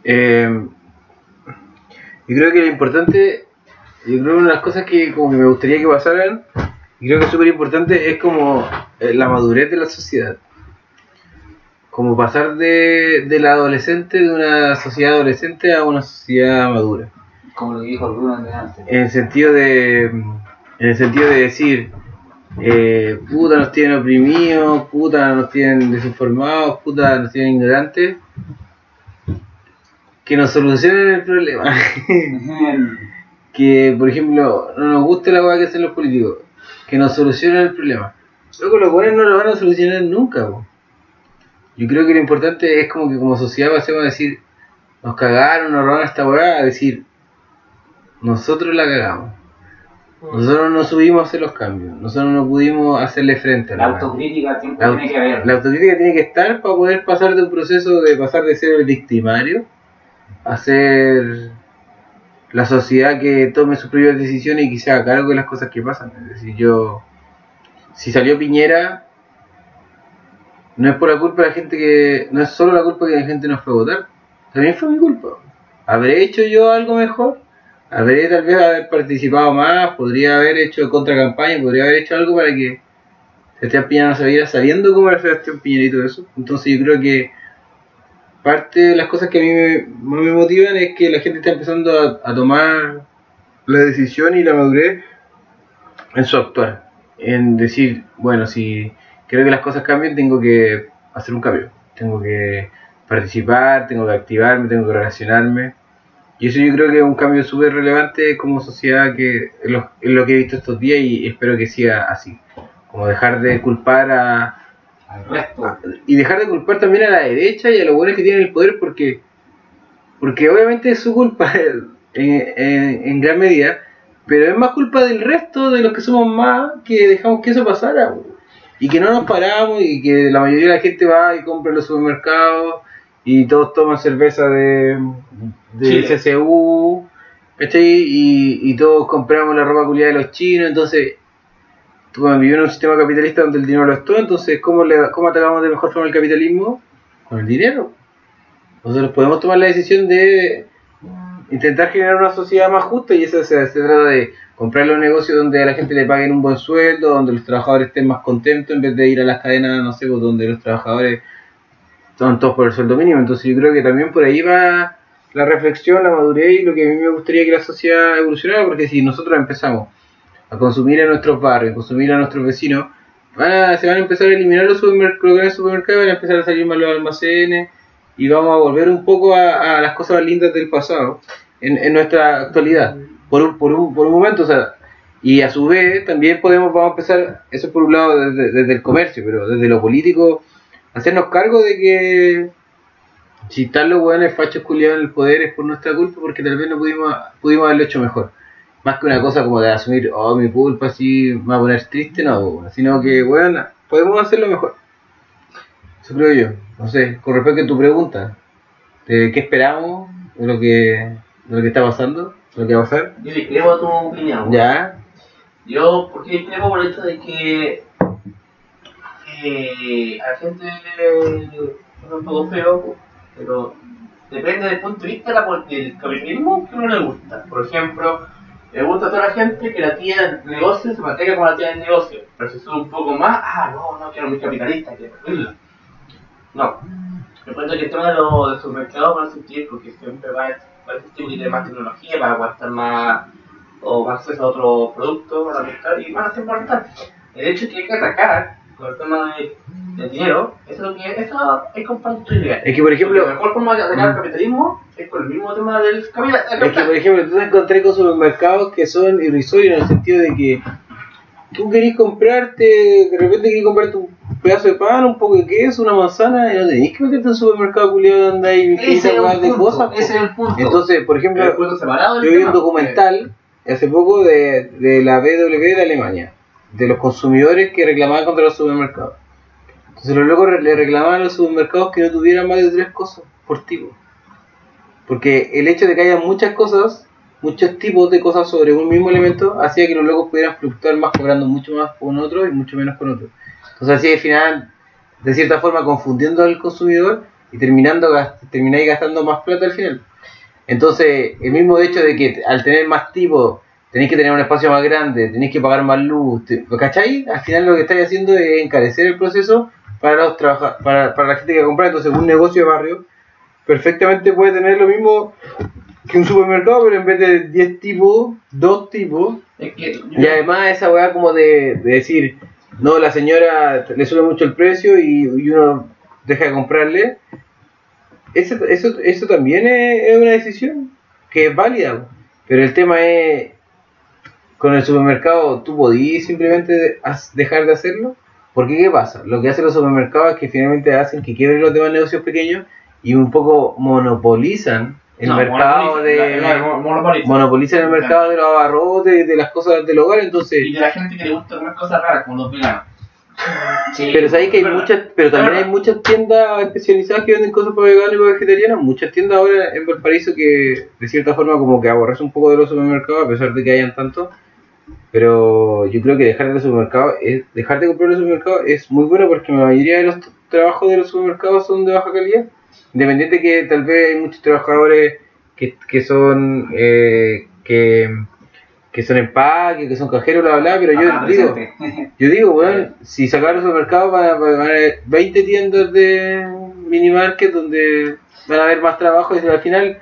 Eh, yo creo que lo importante, yo creo que una de las cosas que como que me gustaría que pasaran, y creo que es súper importante, es como eh, la madurez de la sociedad. Como pasar de, de la adolescente, de una sociedad adolescente a una sociedad madura. como lo dijo el Bruno antes En el sentido de, en el sentido de decir, eh, puta nos tienen oprimidos, puta nos tienen desinformados, puta nos tienen ignorantes, que nos solucionen el problema. que, por ejemplo, no nos guste la hueá que hacen los políticos, que nos solucionen el problema. Luego los buenos no lo van a solucionar nunca. po. Yo creo que lo importante es como que como sociedad pasemos a decir, nos cagaron, nos robaron esta hueá, a decir, nosotros la cagamos. Nosotros no subimos a hacer los cambios, nosotros no pudimos hacerle frente a la autocrítica La, tiene que haber la autocrítica tiene que estar para poder pasar de un proceso de pasar de ser el victimario a ser la sociedad que tome sus propias decisiones y que se cargo de las cosas que pasan. Es decir, yo, si salió Piñera, no es por la culpa de la gente que, no es solo la culpa que la gente no fue a votar, también fue mi culpa. ¿Habré hecho yo algo mejor? ¿Habré tal vez haber participado más? ¿Podría haber hecho contracampaña? ¿Podría haber hecho algo para que Sebastián Piñera no se viera sabiendo cómo era Sebastián Piñera y todo eso. Entonces yo creo que parte de las cosas que a mí me, motivan es que la gente está empezando a, tomar la decisión y la madurez en su actuar. En decir, bueno, si quiero que las cosas cambien, tengo que hacer un cambio. Tengo que participar, tengo que activarme, tengo que relacionarme. Y eso yo creo que es un cambio súper relevante como sociedad que es lo, lo que he visto estos días y espero que siga así como dejar de culpar a al resto y dejar de culpar también a la derecha y a los buenos que tienen el poder porque porque obviamente es su culpa en, en- en gran medida pero es más culpa del resto de los que somos más que dejamos que eso pasara y que no nos paramos y que la mayoría de la gente va y compra en los supermercados y todos toman cerveza de, de Chile. CCU ¿cachai? Y, y todos compramos la ropa culiada de los chinos entonces tú vivimos en un sistema capitalista donde el dinero lo es todo, entonces ¿cómo, le, ¿cómo atacamos de mejor forma el capitalismo? Con el dinero. Nosotros podemos tomar la decisión de intentar generar una sociedad más justa y eso se, se trata de comprar los negocios donde a la gente le paguen un buen sueldo, donde los trabajadores estén más contentos en vez de ir a las cadenas, no sé, pues, donde los trabajadores están todos por el sueldo mínimo. Entonces yo creo que también por ahí va la reflexión, la madurez y lo que a mí me gustaría que la sociedad evolucionara, porque si nosotros empezamos a consumir en nuestros barrios, a consumir a nuestros vecinos, van a- se van a empezar a eliminar los supermercados, supermercados, van a empezar a salir más los almacenes y vamos a volver un poco a, las cosas lindas del pasado en, nuestra actualidad, por un, por, un, por un momento, y a su vez también podemos, vamos a empezar, eso por un lado desde, el comercio, pero desde lo político, hacernos cargo de que si están los hueones fachos culiados en el poder es por nuestra culpa porque tal vez no pudimos, pudimos haberlo hecho mejor. Más que una cosa como de asumir, oh, mi culpa, así me va a poner triste, no, weón. sino que, weón, podemos hacerlo mejor. Eso creo yo. No sé, con respecto a tu pregunta, de qué esperamos, de lo que, de lo que está pasando, de lo que va a pasar. Yo discrepo tu opinión. Ya, Yo, ¿por qué discrepo por hecho de que eh, a la gente es un poco feo, pero depende del punto de vista del capitalismo que uno le gusta. Por ejemplo, le gusta a toda la gente que la tía del negocio se mantenga como la tía del negocio, pero si sube un poco más, ah, no, no quiero muy capitalista, quiero. No. Me que el tema de los de supermercados va a existir porque siempre va a, va a existir que más tecnología, va a aguantar más o más acceso a otros productos, van a y van a ser importantes. El hecho hay que atacar con el tema de- del dinero, eso es lo que eso es idea. es que por ejemplo, la mejor forma de atacar el capitalismo es con el mismo tema del capital. Es que, por ejemplo, tú te encontré con supermercados que son irrisorios en el sentido de que tú querés comprarte, de repente querés comprarte un pedazo de pan, un poco de queso, una manzana, y no tenés que meterte en un supermercado culiado donde hay ese es de punto, cosas. ese es el punto. Entonces, por ejemplo, yo vi un documental hace poco de, de la BW de Alemania, de los consumidores que reclamaban contra los supermercados. Entonces los locos le reclamaban a los supermercados que no tuvieran más de tres cosas por tipo. Porque el hecho de que haya muchas cosas, muchos tipos de cosas sobre un mismo elemento, hacía que los locos pudieran fluctuar más cobrando mucho más con otro y mucho menos con otro. Entonces así al final, de cierta forma, confundiendo al consumidor y terminando termináis gastando más plata al final. Entonces, el mismo hecho de que al tener más tipos, tenéis que tener un espacio más grande, tenéis que pagar más luz, te- ¿cachai? Al final lo que estáis haciendo es encarecer el proceso para los trabaja- para, para la gente que compra. Entonces, un negocio de barrio perfectamente puede tener lo mismo que un supermercado, pero en vez de 10 tipos, 2 tipos. Es que Y además esa weá como de, de decir, no, la señora le sube mucho el precio y, y uno deja de comprarle. Eso, eso, eso también es, es una decisión que es válida. Pero el tema es, con el supermercado, ¿tú podías simplemente dejar de hacerlo? Porque ¿qué pasa? Lo que hacen los supermercados es que finalmente hacen que quiebren los demás negocios pequeños y un poco monopolizan el No, mercado monopoliza- de... la- la- monopoliza. monopolizan el mercado de los abarrotes, de las cosas del hogar, entonces... Y de la gente que le gusta comer cosas raras, como los veganos. Sí, Pero sabéis que hay verdad. muchas, pero también hay muchas tiendas especializadas que venden cosas para veganos y para vegetarianos, muchas tiendas ahora en Valparaíso que de cierta forma como que aborrece un poco de los supermercados a pesar de que hayan tanto. Pero yo creo que dejar de los supermercados, es, dejar de comprar en los supermercados es muy bueno porque la mayoría de los trabajos de los supermercados son de baja calidad. Independiente que tal vez hay muchos trabajadores que, que son eh, que, que son empaque, que son cajeros, bla bla, pero yo digo, presente. yo digo, weón, si sacaran los supermercados van a, van a haber 20 tiendas de mini market donde van a haber más trabajo y al final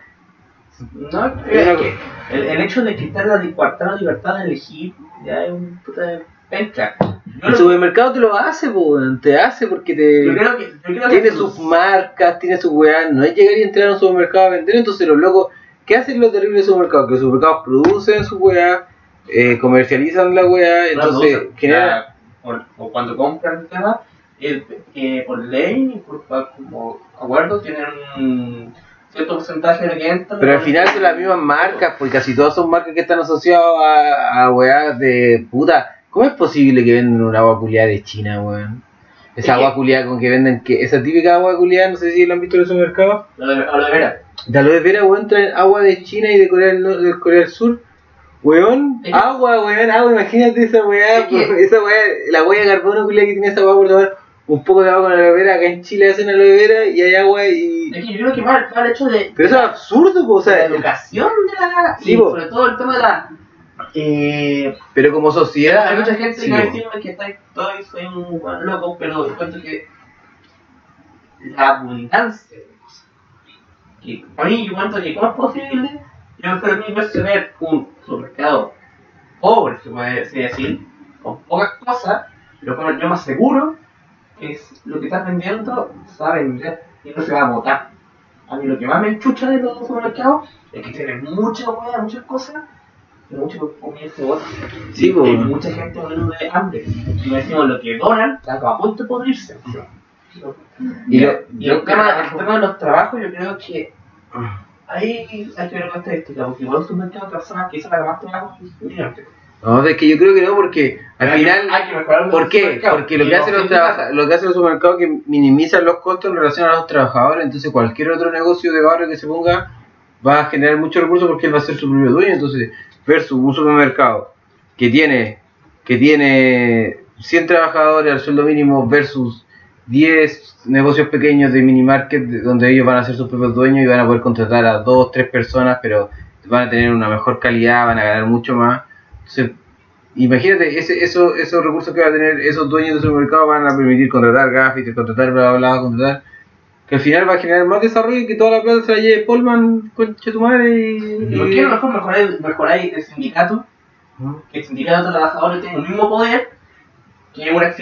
No, que el, el hecho de quitar la libertad, la libertad de elegir ya es un puta de penca. El supermercado te lo hace, po, te hace porque te yo creo que, yo creo que tiene sus marcas, tiene sus weá, no es llegar y entrar a un supermercado a vender, entonces los locos, ¿qué hacen los terribles supermercados? Que los supermercados producen su weá, eh, comercializan la weá, entonces o, o cuando compran el tema, el, eh, por ley, por como acuerdo, tienen un cierto porcentaje de que entran. Pero al final son las mismas marcas, porque casi todas son marcas que están asociadas a, a weas de puta. ¿Cómo es posible que venden una agua culiada de China, weón? Esa agua culiada con que venden, que esa típica agua culiada, no sé si lo han visto en el supermercado. Lo de, lo de veras. De aloe vera, weón, traen agua de China y de Corea del, Nor- de Corea del Sur. Weón, agua, weón, agua, imagínate esa weá, esa weá, la weá de carbono culiada que tiene esa agua por tomar un poco de agua con aloe vera, acá en Chile hacen aloe vera y hay agua y... Es que yo creo que va el hecho de, Pero eso es absurdo, po, o sea, la educación de la. Sí, y po. sobre todo el tema de la. Eh, pero como sociedad... hay mucha gente sí, que va a po. decirme que está, estoy, soy un loco, pero encuentro que la abundancia de cosas. Que a mí yo encuentro que, ¿cómo es posible? Yo prefiero mil veces tener un supermercado pobres, se puede decir, con pocas cosas, pero con el yo más seguro, es lo que estás vendiendo, se va a vender y no se va a botar. A mí lo que más me enchucha de los supermercados es que tienen mucha hueá, muchas cosas, y mucho comida se bota. Sí, hay mucha gente muriendo de hambre. Y me decimos lo que donan, está a punto de podrirse. Y lo- y el, tema, el tema de los trabajos, yo creo que ahí hay que ver la estadística, porque igual los supermercados personas que hizo la más trabajo, mira, No, es que yo creo que no, porque al hay que- final... hay que mejorar los ¿Por qué? Porque lo que hacen los trabaja- lo que hacen los supermercados es que minimizan los costos en relación a los trabajadores, entonces cualquier otro negocio de barrio que se ponga va a generar muchos recursos porque él va a ser su propio dueño, entonces versus un supermercado que tiene que tiene 100 trabajadores al sueldo mínimo versus 10 negocios pequeños de mini market de- donde ellos van a ser sus propios dueños y van a poder contratar a dos, tres personas, pero van a tener una mejor calidad, van a ganar mucho más. Imagínate, ese, eso, esos recursos que van a tener esos dueños de supermercado van a permitir contratar gaffiters, contratar bla bla bla, contratar. Que al final va a generar más desarrollo y que toda la plata se la lleve Polman, concha tu madre y. ¿Y por qué mejor mejoráis, mejoráis el sindicato? Que el sindicato de trabajadores tiene el mismo poder.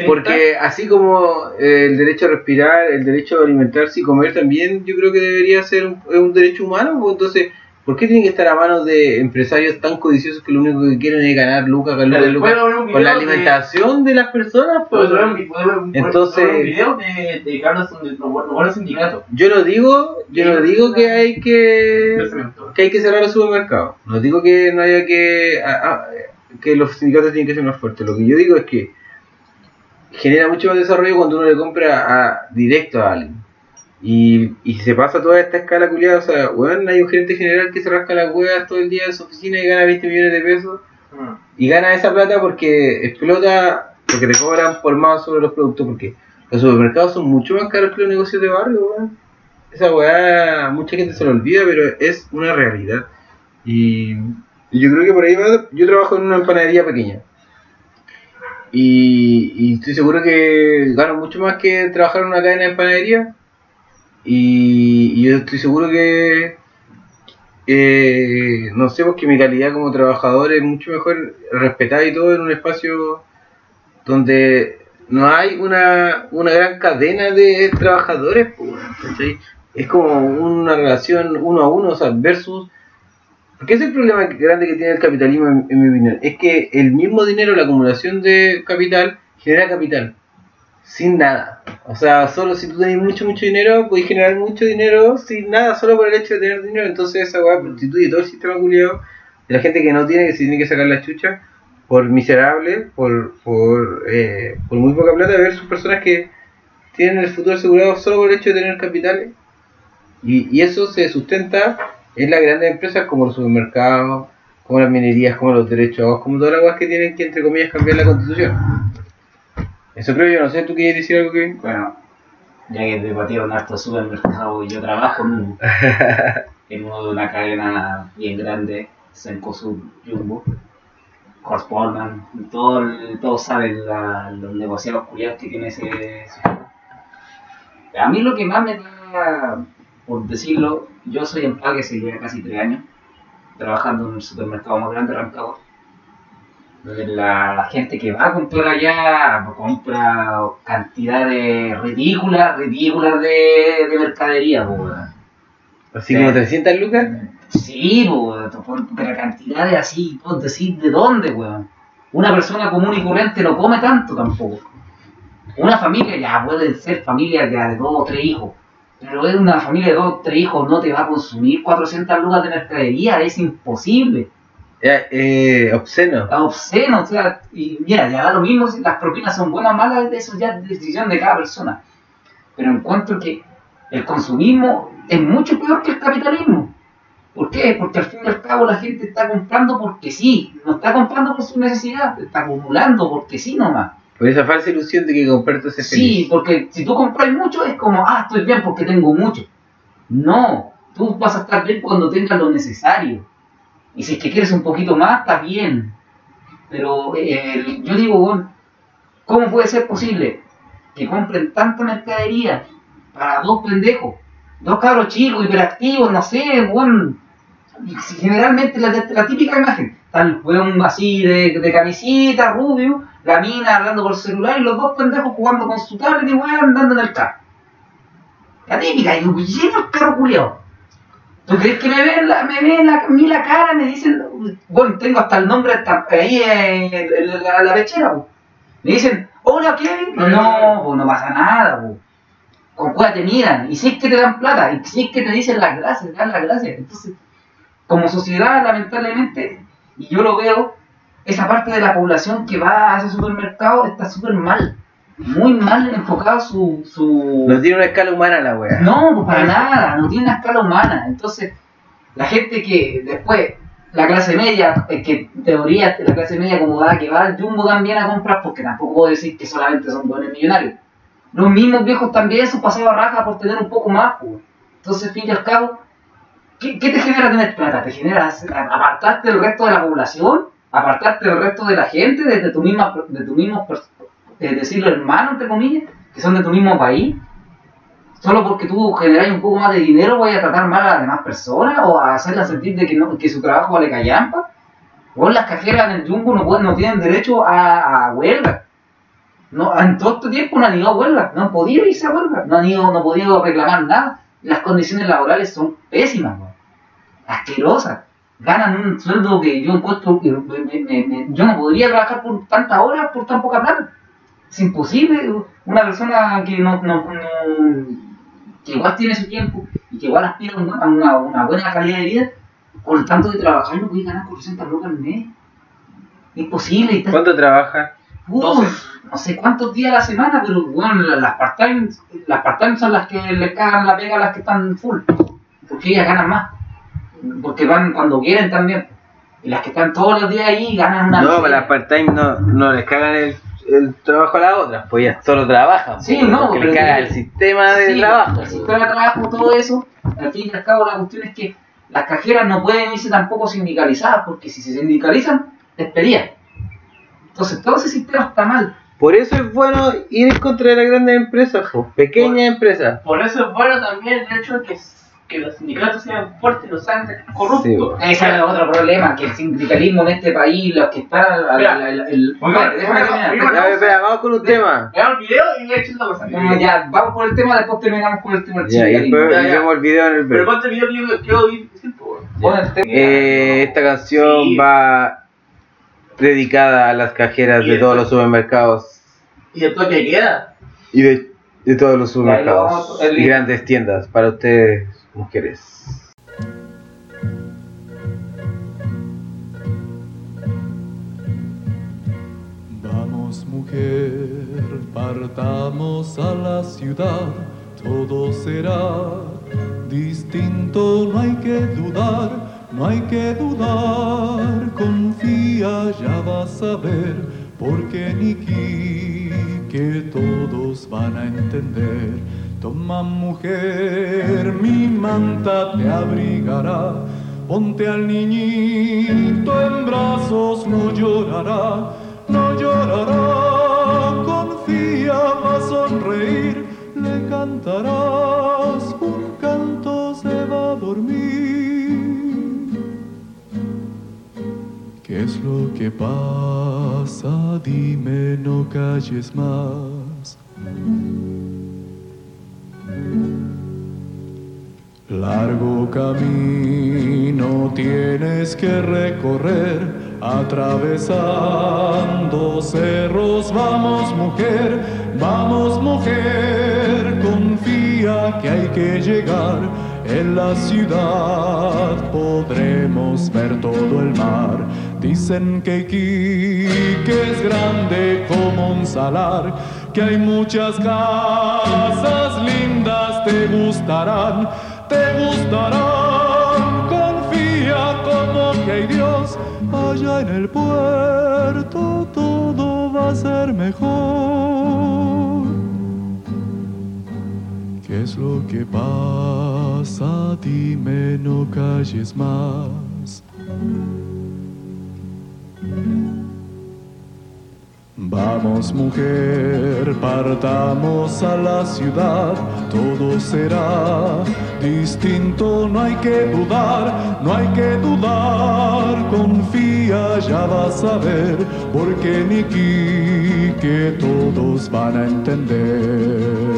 Porque así como eh, el derecho a respirar, el derecho a alimentarse y comer también, yo creo que debería ser un, un derecho humano. pues, entonces, ¿por qué tiene que estar a manos de empresarios tan codiciosos que lo único que quieren es ganar lucas, ganar lucas, con la de- alimentación de las personas? pues? Entonces- un video de, de Carlos de los sindicatos. Yo no digo, yo no digo que hay que que hay que cerrar los supermercados. No digo que no haya que a- a- que los sindicatos tienen que ser más fuertes. Lo que yo digo es que genera mucho más desarrollo cuando uno le compra a, directo a alguien. Y, y se pasa toda esta escala culiada, o sea, weón, hay un gerente general que se rasca las huevas todo el día en su oficina y gana 20 millones de pesos. Mm. Y gana esa plata porque explota, porque te cobran por más sobre los productos, porque los supermercados son mucho más caros que los negocios de barrio, weón. Esa weá, mucha gente se lo olvida, pero es una realidad. Y, y yo creo que por ahí va, yo trabajo en una empanadería pequeña. Y, y estoy seguro que gano mucho más que trabajar en una cadena de empanadería. Y, yo estoy seguro que, eh, no sé, porque mi calidad como trabajador es mucho mejor respetada y todo en un espacio donde no hay una, una gran cadena de trabajadores, ¿cachai? Es como una relación uno a uno, o sea, versus... Porque es el problema grande que tiene el capitalismo, en mi opinión. Es que el mismo dinero, la acumulación de capital, genera capital. Sin nada. O sea, solo si tú tenés mucho, mucho dinero, puedes generar mucho dinero sin nada, solo por el hecho de tener dinero. Entonces esa weá constituye todo el sistema culiado de la gente que no tiene, que se tiene que sacar la chucha por miserable, por, por, eh, por muy poca plata, versus personas que tienen el futuro asegurado solo por el hecho de tener capitales. Y, y eso se sustenta en las grandes empresas como los supermercados, como las minerías, como los derechos, como todas las cosas que tienen que, entre comillas, cambiar la constitución. Eso creo yo, no sé, ¿tú quieres decir algo, Kevin? Bueno, ya que debatieron harto supermercado y yo trabajo en uno, en uno de una cadena bien grande, Cencosud Jumbo, Corspolman, todo, el- todos saben la- los negociados culiados que tiene ese. A mí lo que más me da, por decirlo, yo soy empaque hace ya casi tres años, trabajando en el supermercado más grande de Rancagua. La, la gente que va a comprar allá compra cantidades ridículas, ridículas de, de mercadería, weón. Así Sí. como 300 lucas. Sí, pon- pero cantidades así, decir de dónde, weón. Una persona común y corriente no come tanto tampoco. Una familia ya pueden ser familias ya de dos o tres hijos. Pero es una familia de dos o tres hijos, no te va a consumir 400 lucas de mercadería, es imposible. Eh, eh, obsceno. Obsceno, o sea, y mira, ya da lo mismo si las propinas son buenas o malas, eso ya es decisión de cada persona. Pero encuentro que el consumismo es mucho peor que el capitalismo. ¿Por qué? Porque al fin y al cabo la gente está comprando porque sí, no está comprando por su necesidad, está acumulando porque sí nomás. Por esa falsa ilusión de que comprar te hace Sí, feliz. porque si tú compras mucho es como, ah, estoy bien porque tengo mucho. No, tú vas a estar bien cuando tengas lo necesario. Y si es que quieres un poquito más, está bien. Pero eh, yo digo, bueno, ¿cómo puede ser posible que compren tanta mercadería para dos pendejos? Dos cabros chicos, hiperactivos, no sé, bueno. Generalmente la, la típica imagen, el weón así de, de camisita, rubio, la mina hablando por celular y los dos pendejos jugando con su tablet y weón andando en el carro. La típica, y lleno el carro culiao. ¿Tú crees que me ven, la, me ven la, a mí la cara, me dicen, bueno, tengo hasta el nombre hasta ahí en, en la, la pechera. Me dicen, hola Kevin, no, no pasa nada, po. con cuál te miran, y si es que te dan plata, y si es que te dicen las gracias, te dan las gracias. Entonces, como sociedad, lamentablemente, y yo lo veo, esa parte de la población que va a ese supermercado está súper mal, muy mal enfocado su... su... No tiene una escala humana la wea. No, pues para nada, no tiene una escala humana. Entonces, la gente que después, la clase media, que en teoría la clase media acomodada que va al Jumbo también a comprar, porque tampoco puedo decir que solamente son buenos millonarios. Los mismos viejos también son pasados a raja por tener un poco más. pues. Entonces, fin y al cabo, ¿qué, qué te genera tener plata? ¿Te genera apartarte del resto de la población? ¿Apartarte del resto de la gente? ¿De, de tu misma, de tu mismo, pers- eh, decirlo hermano, entre comillas, que son de tu mismo país? solo porque tú generas un poco más de dinero voy a tratar mal a las demás personas o a hacerlas sentir de que, no, que su trabajo vale callampa. Vos las cajeras en el Jumbo no, pueden- no tienen derecho a, huelga. No, en todo este tiempo no han ido a huelga, no han podido irse a huelga, no han ido, no podido reclamar nada. Las condiciones laborales son pésimas, asquerosas. Ganan un sueldo que yo encuentro yo no podría trabajar por tantas horas por tan poca plata. Es imposible. Una persona que no, no, no- que igual tiene su tiempo y que igual aspira a una, una- una buena calidad de vida, con tanto de trabajar no puede ganar 400 lucas al mes. Imposible. ¿Cuánto trabaja? Uf, no sé cuántos días a la semana, pero bueno, la- las part-time las part son las que les cagan la pega a las que están full, porque ellas ganan más, porque van cuando quieren también. Y las que están todos los días ahí ganan una No, las part-time no, no les cagan el, el trabajo a las otras, pues ya solo trabajan. Sí, pues, no, porque pero que- el sistema de Sí, trabajo. El sistema de trabajo, todo eso, al fin y al cabo la cuestión es que las cajeras no pueden irse tampoco sindicalizadas, porque si se sindicalizan, despedían. Entonces todo ese sistema está mal. Por eso es bueno ir en contra de las grandes empresas, pues, pequeñas empresas. Por eso es bueno también el hecho de que, que los sindicatos sean fuertes y no sean corruptos. Sí. Ese es otro problema, que el sindicalismo en este país, los que están... el- vamos con un tema. Veamos el video y voy a echar la cosa. No, ya, vamos por el tema, después terminamos con el tema del sindicalismo. Ya, vemos el video en el Pero el video que yo. Eh, esta canción Sí. va dedicada a las cajeras de todos los supermercados Y el toque que queda. y de, de todos los supermercados y grandes tiendas para ustedes, mujeres. Vamos mujer, partamos a la ciudad, todo será distinto, no hay que dudar, no hay que dudar, confía, ya vas a ver, porque Niki, que todos van a entender. Toma mujer, mi manta te abrigará, ponte al niñito en brazos, no llorará, no llorará, confía, va a sonreír, le cantarás un canto, se va a dormir. ¿Qué es lo que pasa? Dime, no calles más. Largo camino tienes que recorrer, atravesando cerros. Vamos mujer, vamos mujer, confía que hay que llegar. En la ciudad podremos ver todo el mar. Dicen que Iquique es grande como un salar, que hay muchas casas lindas, te gustarán, te gustarán. Confía como que hay Dios allá en el puerto, todo va a ser mejor. ¿Qué es lo que pasa? Dime, no calles más. Vamos mujer, partamos a la ciudad, todo será distinto, no hay que dudar, no hay que dudar, confía, ya vas a ver, porque Niki que todos van a entender.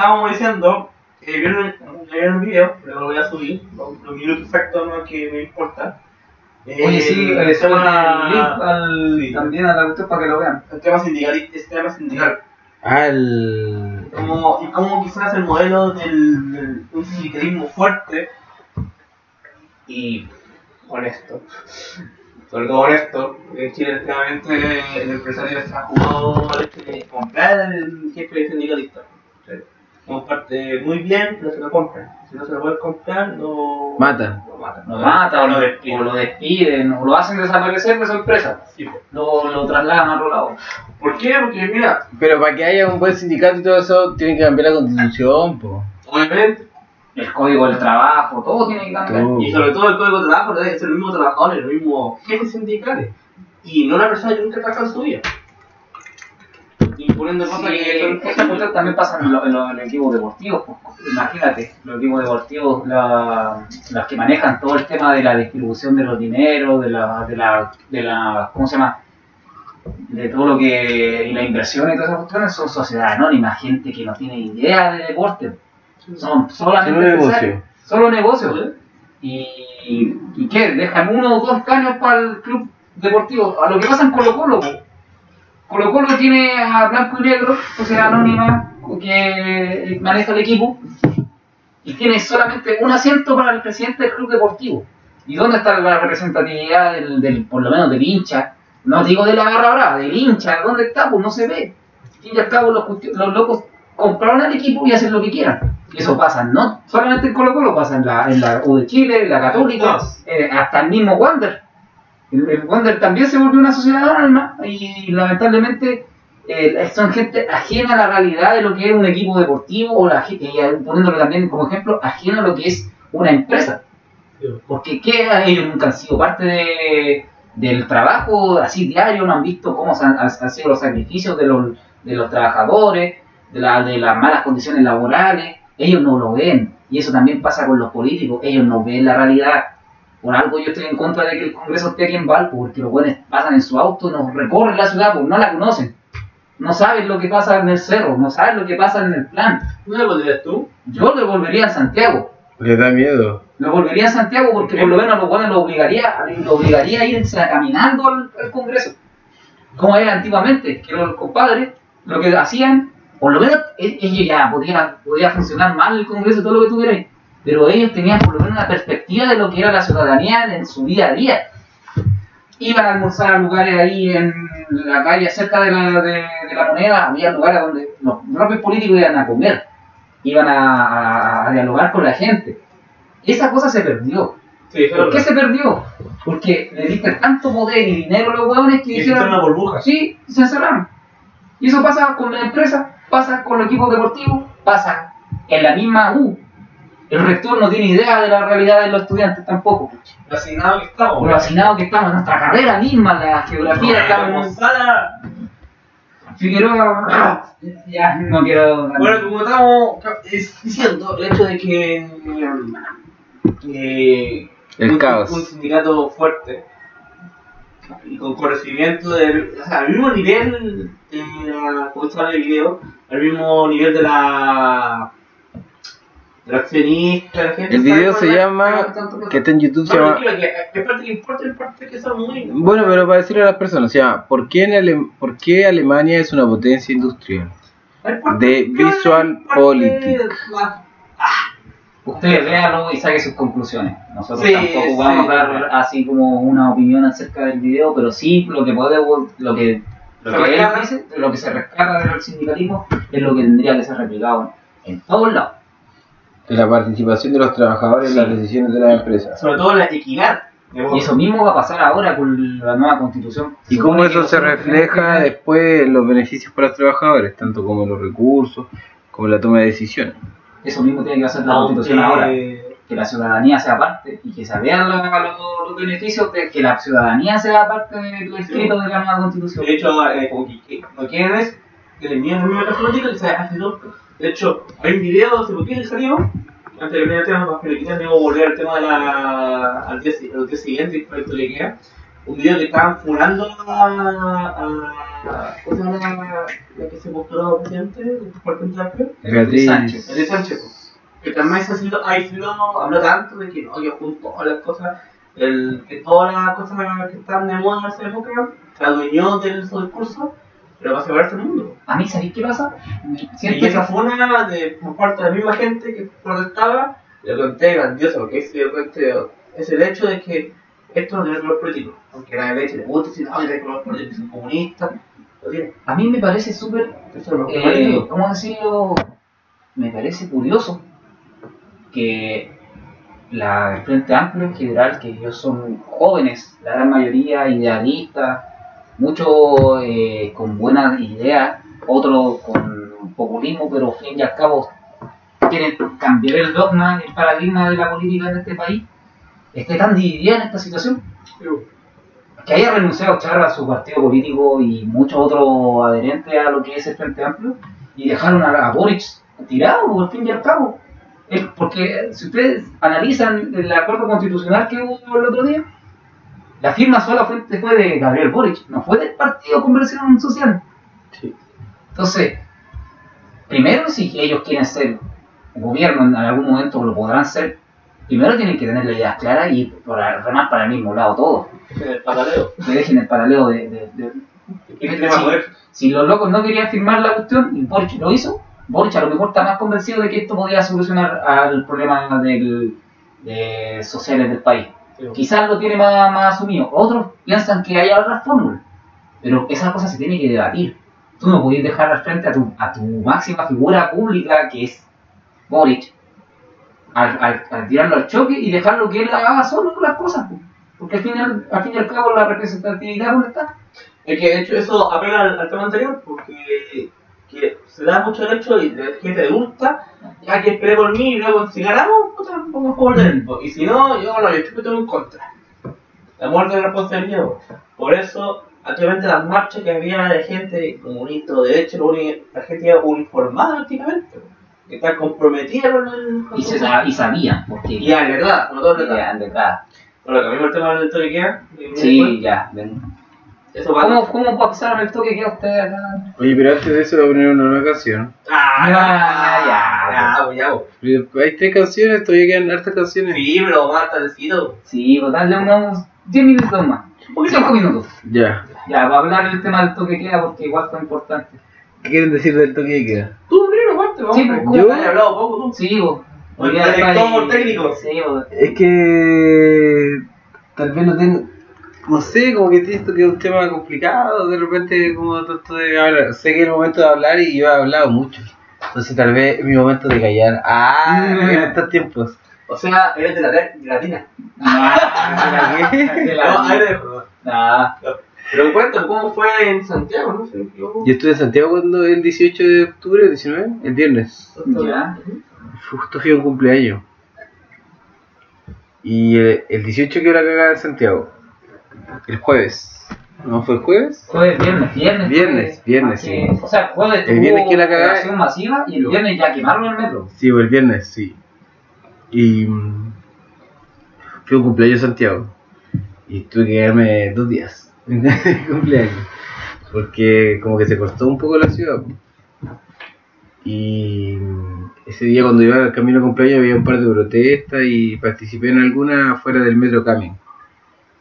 Estábamos diciendo, eh, vieron, vieron el video, pero lo voy a subir, los, los minutos exactos no es que me importa. Eh, Oye, sí, el tema- el link al, sí. también a la cuestión para que lo vean. el tema sindical, este tema sindical. Ah, el. Como, y cómo quizás el modelo del, del un sindicalismo fuerte y honesto. Sobre todo honesto, porque en Chile efectivamente el empresario se ha jugado de comprar al jefe sindicalista. ¿sí? Como parte muy bien, pero se lo compran. Si no se lo pueden comprar. Matan. Lo matan. Lo matan o lo, despiden. o lo despiden o lo hacen desaparecer de su empresa. Sí. Lo, lo trasladan a otro lado. ¿Por qué? Porque mira, Pero para que haya un buen sindicato y todo eso, tienen que cambiar la constitución, po. obviamente, El código del trabajo, todo tiene que cambiar. Todo. Y sobre todo el código de trabajo debe ser el mismo trabajador, los mismos jefes sindicales. Y no una persona que nunca trabaja en su vida. Imponiendo cosas que Sí, cosas cuestión también pasa en, lo- en los, en los equipos deportivos. pues. Imagínate, los equipos deportivos, la, las que manejan todo el tema de la distribución de los dineros, de la, de la, de la ¿cómo se llama? De todo lo que, y la inversión y todas esas cuestiones son sociedades anónimas, gente que no tiene idea de deporte. Son solamente Solo negocio. Solo negocios. Y, y qué, dejan uno o dos caños para el club deportivo. A lo que pasa en Colo Colo. Colo Colo tiene a Blanco y Negro, sociedad anónima que maneja el equipo, y tiene solamente un asiento para el presidente del club deportivo. ¿Y dónde está la representatividad del, del- por lo menos del hincha? No digo de la garra brava, del hincha, ¿dónde está? Pues no se ve. Y al cabo los, locos compraron al equipo y hacen lo que quieran. Y eso pasa, no solamente en Colo Colo, pasa en la, en la U de Chile, en la Católica, eh, hasta el mismo Wander. El, el Wander también se volvió una sociedad anónima y lamentablemente eh, son gente ajena a la realidad de lo que es un equipo deportivo o la, y poniéndolo también como ejemplo, ajena a lo que es una empresa. Porque ¿qué? ellos nunca han sido parte de, del trabajo así diario, no han visto cómo han- han sido los sacrificios de los, de los trabajadores, de, la- de las malas condiciones laborales, ellos no lo ven. Y eso también pasa con los políticos, ellos no ven la realidad. Por algo yo estoy en contra de que el Congreso esté aquí en Valpo, porque los buenos pasan en su auto, nos recorren la ciudad, pues no la conocen. No saben lo que pasa en el cerro, no saben lo que pasa en el plan. ¿No lo podrías tú? Yo lo volvería a Santiago. Les da miedo. Lo volvería a Santiago porque por lo menos los buenos lo obligaría, lo obligaría a irse caminando al, al Congreso. como era antiguamente, que los compadres lo que hacían, por lo menos ellos ya podía, podía funcionar mal el Congreso, todo lo que tuvierais, pero ellos tenían por lo menos una perspectiva de lo que era la ciudadanía en su día a día. Iban a almorzar a lugares ahí en la calle cerca de la, de, de la moneda, había lugares donde los propios políticos iban a comer, iban a, dialogar con la gente. Esa cosa se perdió. Sí, ¿Por qué se perdió? Porque le diste tanto poder y dinero a los huevones que existe una burbuja. sí, se encerraron. Y eso pasa con la empresa, pasa con los equipos deportivos, pasa en la misma U. El rector no tiene idea de la realidad de los estudiantes tampoco. Lo asignado que estamos. Lo asignado que estamos, nuestra carrera misma, la geografía, estamos Como sala. Figueroa, ya no quiero... Bueno, como estamos es- diciendo, el hecho de que eh, El un, caos. un sindicato fuerte y con conocimiento del, o sea, al mismo nivel de la, como está en el video, al mismo nivel de la de la accionista, la gente El sabe video se llama, que está en YouTube, se llama... tranquilo, que, que parte que importa, es parte que son muy Bueno, pero para decirle a las personas, se llama ¿por qué, en Ale- ¿por qué Alemania es una potencia industrial? de Visual Politics. Ustedes véanlo y saquen sus conclusiones. Nosotros Sí, tampoco vamos sí. a dar así como una opinión acerca del video, pero sí lo que podemos, lo que, lo que él rescata. dice, lo que se rescata del sindicalismo es lo que tendría que ser replicado en todos lados. La participación de los trabajadores en las decisiones de las empresas. sobre todo la equidad. Y eso mismo va a pasar ahora con la nueva constitución. Y cómo eso se refleja después en los beneficios para los trabajadores, tanto como los recursos, como la toma de decisiones. Eso mismo tiene que hacer la constitución ahora. Que la ciudadanía sea parte y que se vean los, los- los beneficios de que la ciudadanía sea parte del escrito de la nueva constitución. De hecho, eh, como que, que lo que es que le envíen la misma política que se hace loco. De hecho, hay un video hace poquito que salió, antes de terminar el tema, para que le luego volver al tema de la, al día, al día siguiente, proyecto que queda. Un video que estaban furando a, a, ¿cómo se llama la, la que se postuló presidente? Beatriz Sánchez. El de Sánchez, que también se ha sido aisló, habló tanto de que no, que junto a las cosas, el, que todas las cosas que están de moda en esa época, se adueñó de su discurso, pero va a separarse el mundo. A mí, ¿sabéis qué pasa? Siento Y esa fue una de, por parte de la misma gente que protestaba, lo conté grandioso, porque es, conté, es el hecho de que esto no tiene color político, aunque la derecha le gusta decir, no, tiene color político, son comunistas, lo tiene. a mí me parece súper, eh. ¿cómo decirlo? Me parece curioso que la el Frente Amplio en general, que ellos son jóvenes, la gran mayoría idealistas, muchos eh, con buenas ideas, otros con populismo, pero al fin y al cabo quieren cambiar el dogma, el paradigma de la política en este país, esté tan dividida en esta situación. que haya renunciado Char a su partido político y muchos otros adherentes a lo que es el Frente Amplio y dejaron a, a Boric tirado por fin y al cabo. Es porque si ustedes analizan el acuerdo constitucional que hubo el otro día, la firma sola fue, fue de Gabriel Boric, no fue del Partido Conversión Social. Sí. Entonces, primero si ellos quieren ser gobierno en algún momento lo podrán ser, primero tienen que tener la idea clara y para, remar para el mismo lado todo El pataleo. que dejen el paralelo de, de- si los locos no querían firmar la cuestión y Boric lo hizo Boric a lo mejor está más convencido de que esto podía solucionar al problema del, de sociales del país quizás lo tiene más, más asumido. Otros piensan que hay otras fórmulas pero esa cosa se tiene que debatir. Tú no podés dejar al frente a tu, a tu máxima figura pública que es Boric al, al- tirarlo al choque y dejarlo que él haga solo las cosas porque al fin, al, al y al cabo la representatividad ¿dónde está? Es que de hecho eso apela al tema anterior, porque que se da mucho el hecho y la gente gusta, ya que esperé por mí y luego si ganamos, puta, me pongo a favor de. Y si no, yo no, yo estoy tengo en contra. La muerte de responsabilidad. po. Por eso, actualmente las marchas que había de gente comunista de derecha, lo la gente iba uniformada prácticamente, que está comprometida con el... con y, se y sabían porque ya, verdad, como todo verdad. ya, detrás. Bueno, cambiamos el tema del toque queda. sí ya ven. Eso va ¿Cómo, ¿Cómo pasaron el toque que usted acá? Oye, pero antes de eso voy a poner una nueva canción. Ah, Ah, ya, ya. ya, pues, ya, pues. Pero Hay tres canciones, todavía quedan hartas canciones. Sí, pero más tardecito. Sí, pues dale unos 10 minutos más. Un poquito 5 más. minutos. Ya. Ya, va a hablar el tema del toque de queda porque igual fue importante. ¿Qué quieren decir del toque de queda? Tú, primero, aparte, vamos. Sí, pues, ¿cómo? Yo- Has hablado poco, tú. Sí, vos. Está director ahí- técnico. Sí, vos. Es que tal vez no tengo, no sé, como que siento que es un tema complicado, de repente como trato de hablar, sé que es el momento de hablar y yo he hablado mucho, entonces tal vez es mi momento de callar, ah, en estos tiempos. O sea, eres de la de latina. Ah, de la- No, ahí te dejo. Ah, Pero cuéntame, ¿cómo fue en Santiago, no? Equivoco. Yo estuve en Santiago cuando el 18 de octubre, 19, el viernes, ya. justo fui un cumpleaños. Y el, el 18 que la cagada en Santiago, el jueves, ¿no fue el jueves? Jueves, viernes, viernes. Viernes, fue- viernes, que- sí. O sea, jueves El viernes que la cagada- masiva y el viernes ya quemaron el metro. Sí, el viernes, sí. Y mm, fui a un cumpleaños Santiago. Y tuve que quedarme dos días cumpleaños. Porque como que se cortó un poco la ciudad. Y mm, ese día cuando iba al camino de cumpleaños había un par de protestas y participé en alguna fuera del metro Camin.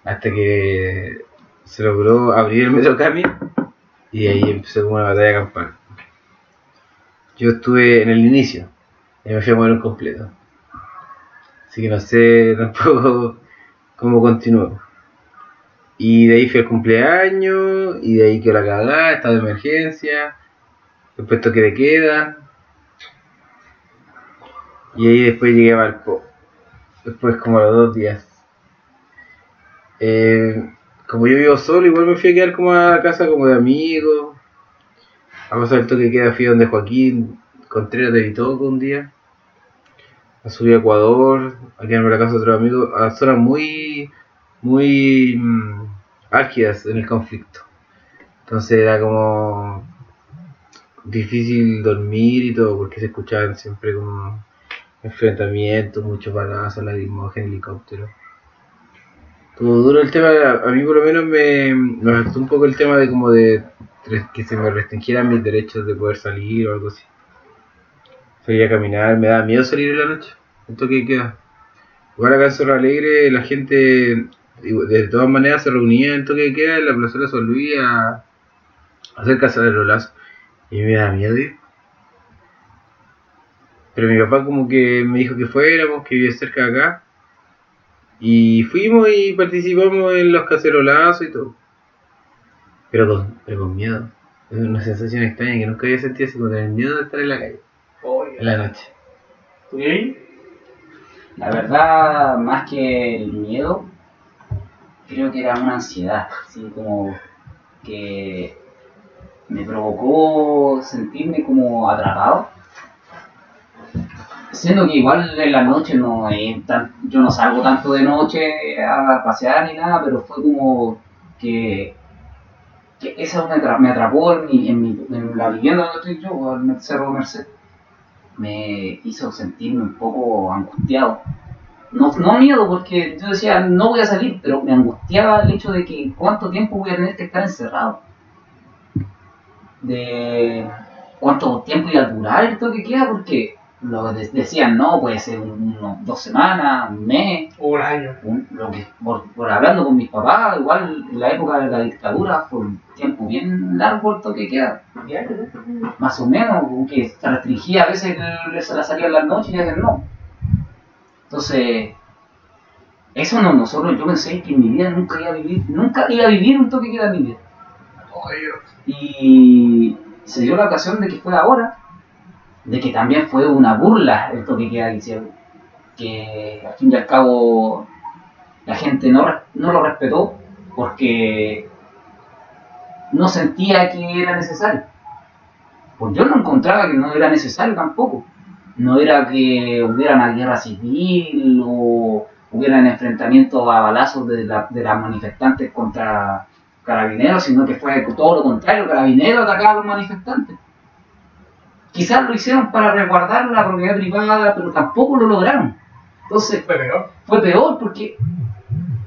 Hasta que se logró abrir el metro Camin y ahí empezó como una batalla campal. Yo estuve en el inicio y me fui a mover un completo. Así que no sé tampoco cómo continuó. Y de ahí fui al cumpleaños, y de ahí que la cagada, estado de emergencia, después toque de queda. Y ahí después llegué a Valpo. Después como a los dos días. Eh, como yo vivo solo, igual me fui a quedar como a casa como de amigos. A pasar el toque queda fui donde Joaquín Contreras de Vitoco un día. A subir a Ecuador, a quedarme en la casa de otro amigo, a zonas muy, muy mm, álgidas en el conflicto. Entonces era como difícil dormir y todo, porque se escuchaban siempre como enfrentamientos, muchos balazos, lacrimógenos, helicópteros. Estuvo duro el tema, a mí por lo menos me, me afectó un poco el tema de como de que se me restringieran mis derechos de poder salir o algo así. Salir a caminar, me da miedo salir en la noche, el toque de queda. Igual acá en Cerro Alegre la gente de todas maneras se reunía en toque de queda en la plaza de San Luis a, hacer casa de rolazo. Y me da miedo ir. Pero mi papá como que me dijo que fuéramos, que vivía cerca de acá. Y fuimos y participamos en los cacerolazos y todo. Pero con, pero con miedo. Es una sensación extraña que nunca había sentido así como tener miedo de estar en la calle, en la noche. ¿Y ahí? La verdad, más que el miedo, creo que era una ansiedad, así como que me provocó sentirme como atrapado. Siendo que igual en la noche no tan- yo no salgo tanto de noche a pasear ni nada, pero fue como que, que eso me, atra- me atrapó en, mi, en, mi- en la vivienda donde estoy yo, en el Cerro Merced. Me hizo sentirme un poco angustiado. No, no miedo, porque yo decía, no voy a salir, pero me angustiaba el hecho de que cuánto tiempo voy a tener que estar encerrado. De cuánto tiempo iba a durar el toque de queda, porque lo de- decían, no, puede ser un- unos dos semanas, un mes, Un año. un- lo que, por, por hablando con mis papás, igual en la época de la dictadura fue un tiempo bien largo el toque queda, más o menos, aunque se restringía a veces el- la salida en las noches y a veces no. Entonces, eso no, nosotros, yo pensé que en mi vida nunca iba a vivir, nunca iba a vivir un toque queda en mi vida. Y se dio la ocasión de que fue ahora, de que también fue una burla el queda que hicieron. Que al fin y al cabo la gente no, no lo respetó porque no sentía que era necesario. Pues yo no encontraba que no era necesario tampoco. No era que hubiera una guerra civil o hubieran enfrentamientos a balazos de, la- de las manifestantes contra carabineros, sino que fue todo lo contrario, carabineros atacaban a los manifestantes. Quizás lo hicieron para resguardar la propiedad privada, pero tampoco lo lograron. Entonces, Fue peor. fue peor porque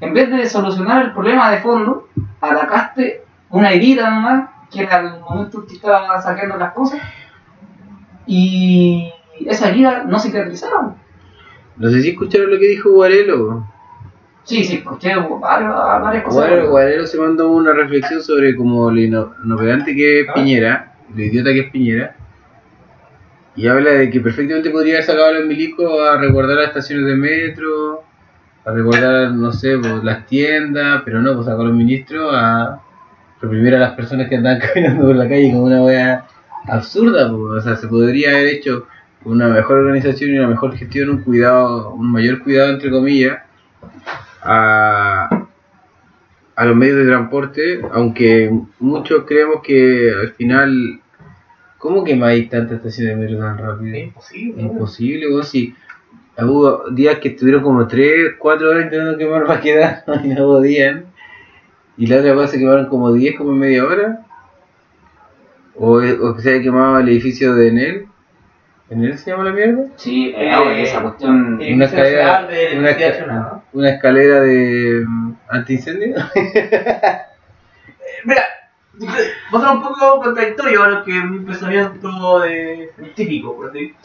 en vez de solucionar el problema de fondo, atacaste una herida nomás, que era el momento en que estaba saqueando las cosas, y esa herida no cicatrizaba. No sé si escucharon lo que dijo Guarelo. Sí, sí, escuché varias, varias cosas. Guarero se mandó una reflexión sobre como lo ino- inoperante que es Ah. Piñera, lo idiota que es Piñera, y habla de que perfectamente podría haber sacado a los milicos a resguardar las estaciones de metro, a resguardar, no sé, pues, las tiendas, pero no, pues sacó a los ministros a reprimir a las personas que andaban caminando por la calle como una wea absurda, pues, o sea, se podría haber hecho una mejor organización y una mejor gestión, un cuidado, un mayor cuidado entre comillas, a, a los medios de transporte, aunque muchos creemos que al final, ¿cómo quemáis tantas estaciones de metro tan rápido? Es imposible. Es imposible, vos si hubo días que estuvieron como 3, 4 horas intentando quemar para quedar y no podían. Y la otra vez se quemaron como 10, como en media hora. O, o que se haya quemado el edificio de Enel. ¿Enel se llama la mierda? Sí, eh, no, esa cuestión. eh, Una escalera, de una, Electricidad esca- Nacional, ¿no? una escalera de antiincendio. Mira, va a ser un poco contradictorio a lo que es mi pensamiento de científico, por así.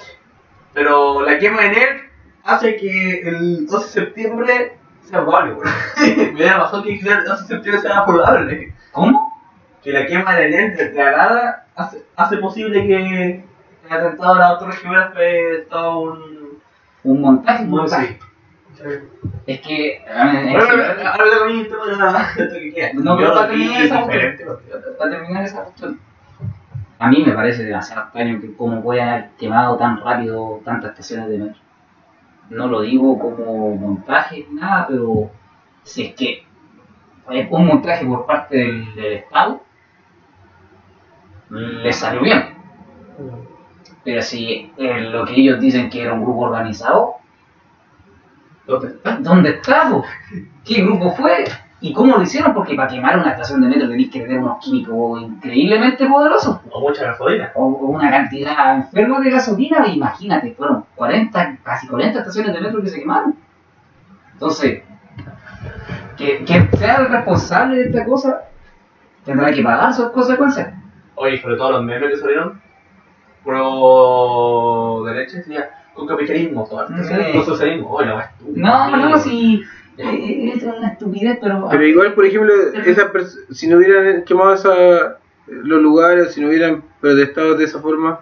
Pero la quema de NER hace que el 12 de septiembre sea probable, güey. Me da razón que el 12 de septiembre sea probable. ¿Cómo? Que la quema de NER declarada hace, hace posible que el atentado a la Torre Gemela fue todo un... Un montaje, un un montaje. Es que. ahora también el tema de la de lo que queda. No, pero para terminar esa diferente. para terminar esa cuestión. A mí me parece demasiado extraño que cómo puedan haber quemado tan rápido tantas estaciones de metro. No lo digo como montaje ni nada, pero si es que es un montaje por parte del, del Estado, les salió bien. Pero si eh, lo que ellos dicen que era un grupo organizado, ¿Dónde está? ¿Dónde está? po? ¿Qué grupo fue? ¿Y cómo lo hicieron? Porque para quemar una estación de metro tenéis que tener unos químicos increíblemente poderosos. O mucha gasolina. O o una cantidad enferma de gasolina, imagínate, fueron 40, casi 40 estaciones de metro que se quemaron. Entonces, que, que sea el responsable de esta cosa, tendrá que pagar sus consecuencias. Oye, sobre todo los memes que salieron pro derecha, decía, con capitalismo, todo Sí. con socialismo. Oye, la No, no, si eh, es una estupidez, pero... Pero igual, por ejemplo, esa si no hubieran quemado esa, los lugares, si no hubieran protestado de esa forma,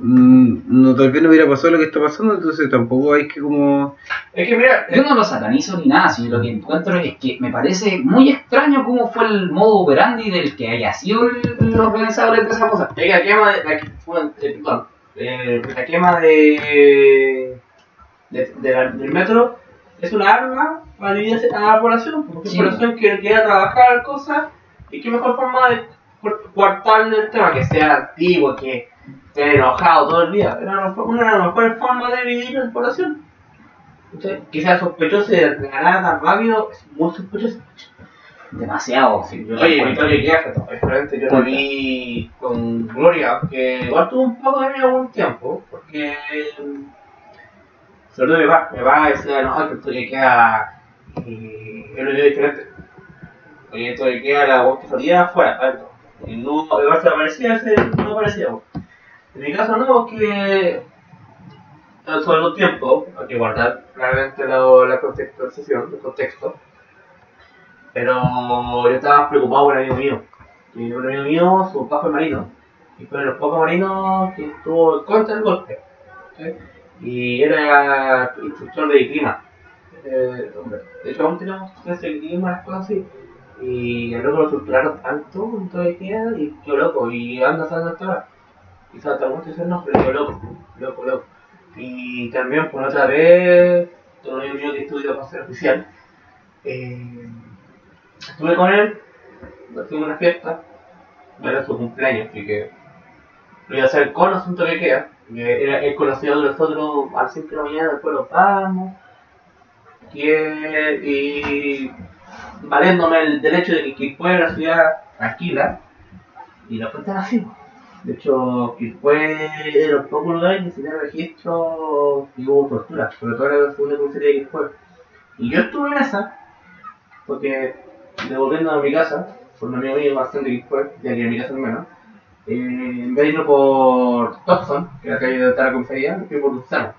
mm, no, tal vez no hubiera pasado lo que está pasando, entonces tampoco hay que como... Es que mira, Yo no lo satanizo ni nada, sino lo que encuentro es que me parece muy extraño cómo fue el modo operandi del que haya sido el, organizador de esa cosa. quema de. Eh, la quema de. de, de la- del metro es una arma para dividir a la población, porque Sí. la población que quiera trabajar cosas, y qué mejor forma de coartarle el tema, que sea antiguo, que esté enojado todo el día. Era una, de las mejores formas de dividir a la población. Entonces, que sea sospechoso de ganar tan rápido, es muy sospechoso. Demasiado, sí. Yo Oye. Victoria excelente, yo lo vi con Gloria, que igual tuvo un poco de miedo algún tiempo, porque sobre todo mi papá, mi papá decía, no, que Victoria Queja eh, es un video diferente. Oye, Victoria Queja la voz que salía afuera, adentro. Y no, igual se aparecía, ese no aparecía. En mi caso no, que sobre los tiempos, hay que guardar claramente la, la contextualización, el contexto. Pero yo estaba preocupado por un amigo mío. Y un amigo mío, su papá fue marino. Y fue de los pocos marinos que estuvo contra del golpe. Y era instructor de clima. Eh, de hecho, aún tenemos clases de clima, las cosas así. Y el loco lo estructuraron tanto en todo el día y quedó loco. Y anda hasta ahora. Y salta mucho ese nombre, pero quedó loco. Loco, loco. Y también por otra vez, todo amigo mío que estudió para ser oficial. Eh, estuve con él, a una fiesta, era su cumpleaños, así que lo iba a hacer con asunto que queda. que Era el conocido de nosotros a las 5 de la mañana, después nos vamos. Y, eh, y valiéndome el derecho de que Quilpué era una ciudad tranquila, y la cuentan así. De hecho, Quilpué era de los pocos lugares que se tenía registro y hubo tortura, sobre todo en la segunda comisaría de Quilpué. Y yo estuve en esa, porque devolviendo a mi casa, por un amigo mío bastante que fue, ya que mi casa menos, eh, en vez de irnos por Thompson, que era la calle de la comisaría, fui por Luzano.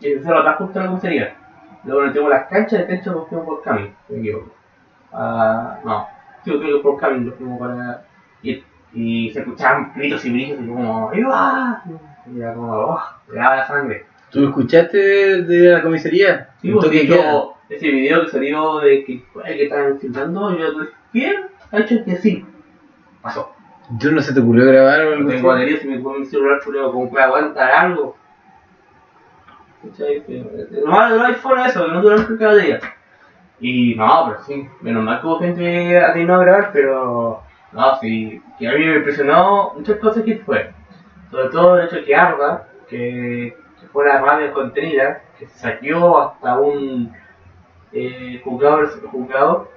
Y el Luzano está justo en la comisaría. luego nos llevamos las canchas, de cancha nos fuimos por Camin, me equivoco. Ah, no, sí, creo que por Camin nos fuimos para ir. Y se escuchaban gritos y brillos y como, ¡ahí va! Y era como, ¡oh! Me daba la sangre. ¿Tú escuchaste de la comisaría? Sí, porque de queda. yo, ese video que salió de que, que estaban filmando, yo dije. Ha hecho que sí. Pasó. ¿Tú no se te ocurrió grabar o No algo tengo así? batería, si me pongo mi celular, chuleo, como puede aguantar algo. Que- Lo malo del iPhone es eso, que no dura mucho cada día. Y no, pero sí, menos mal que hubo gente atinó a grabar, pero no, sí, que a mí me impresionó muchas cosas que fue. Sobre todo el hecho de que Arda, que, que fue la radio contenida, que se saqueó hasta un eh, juzgado, juzgado,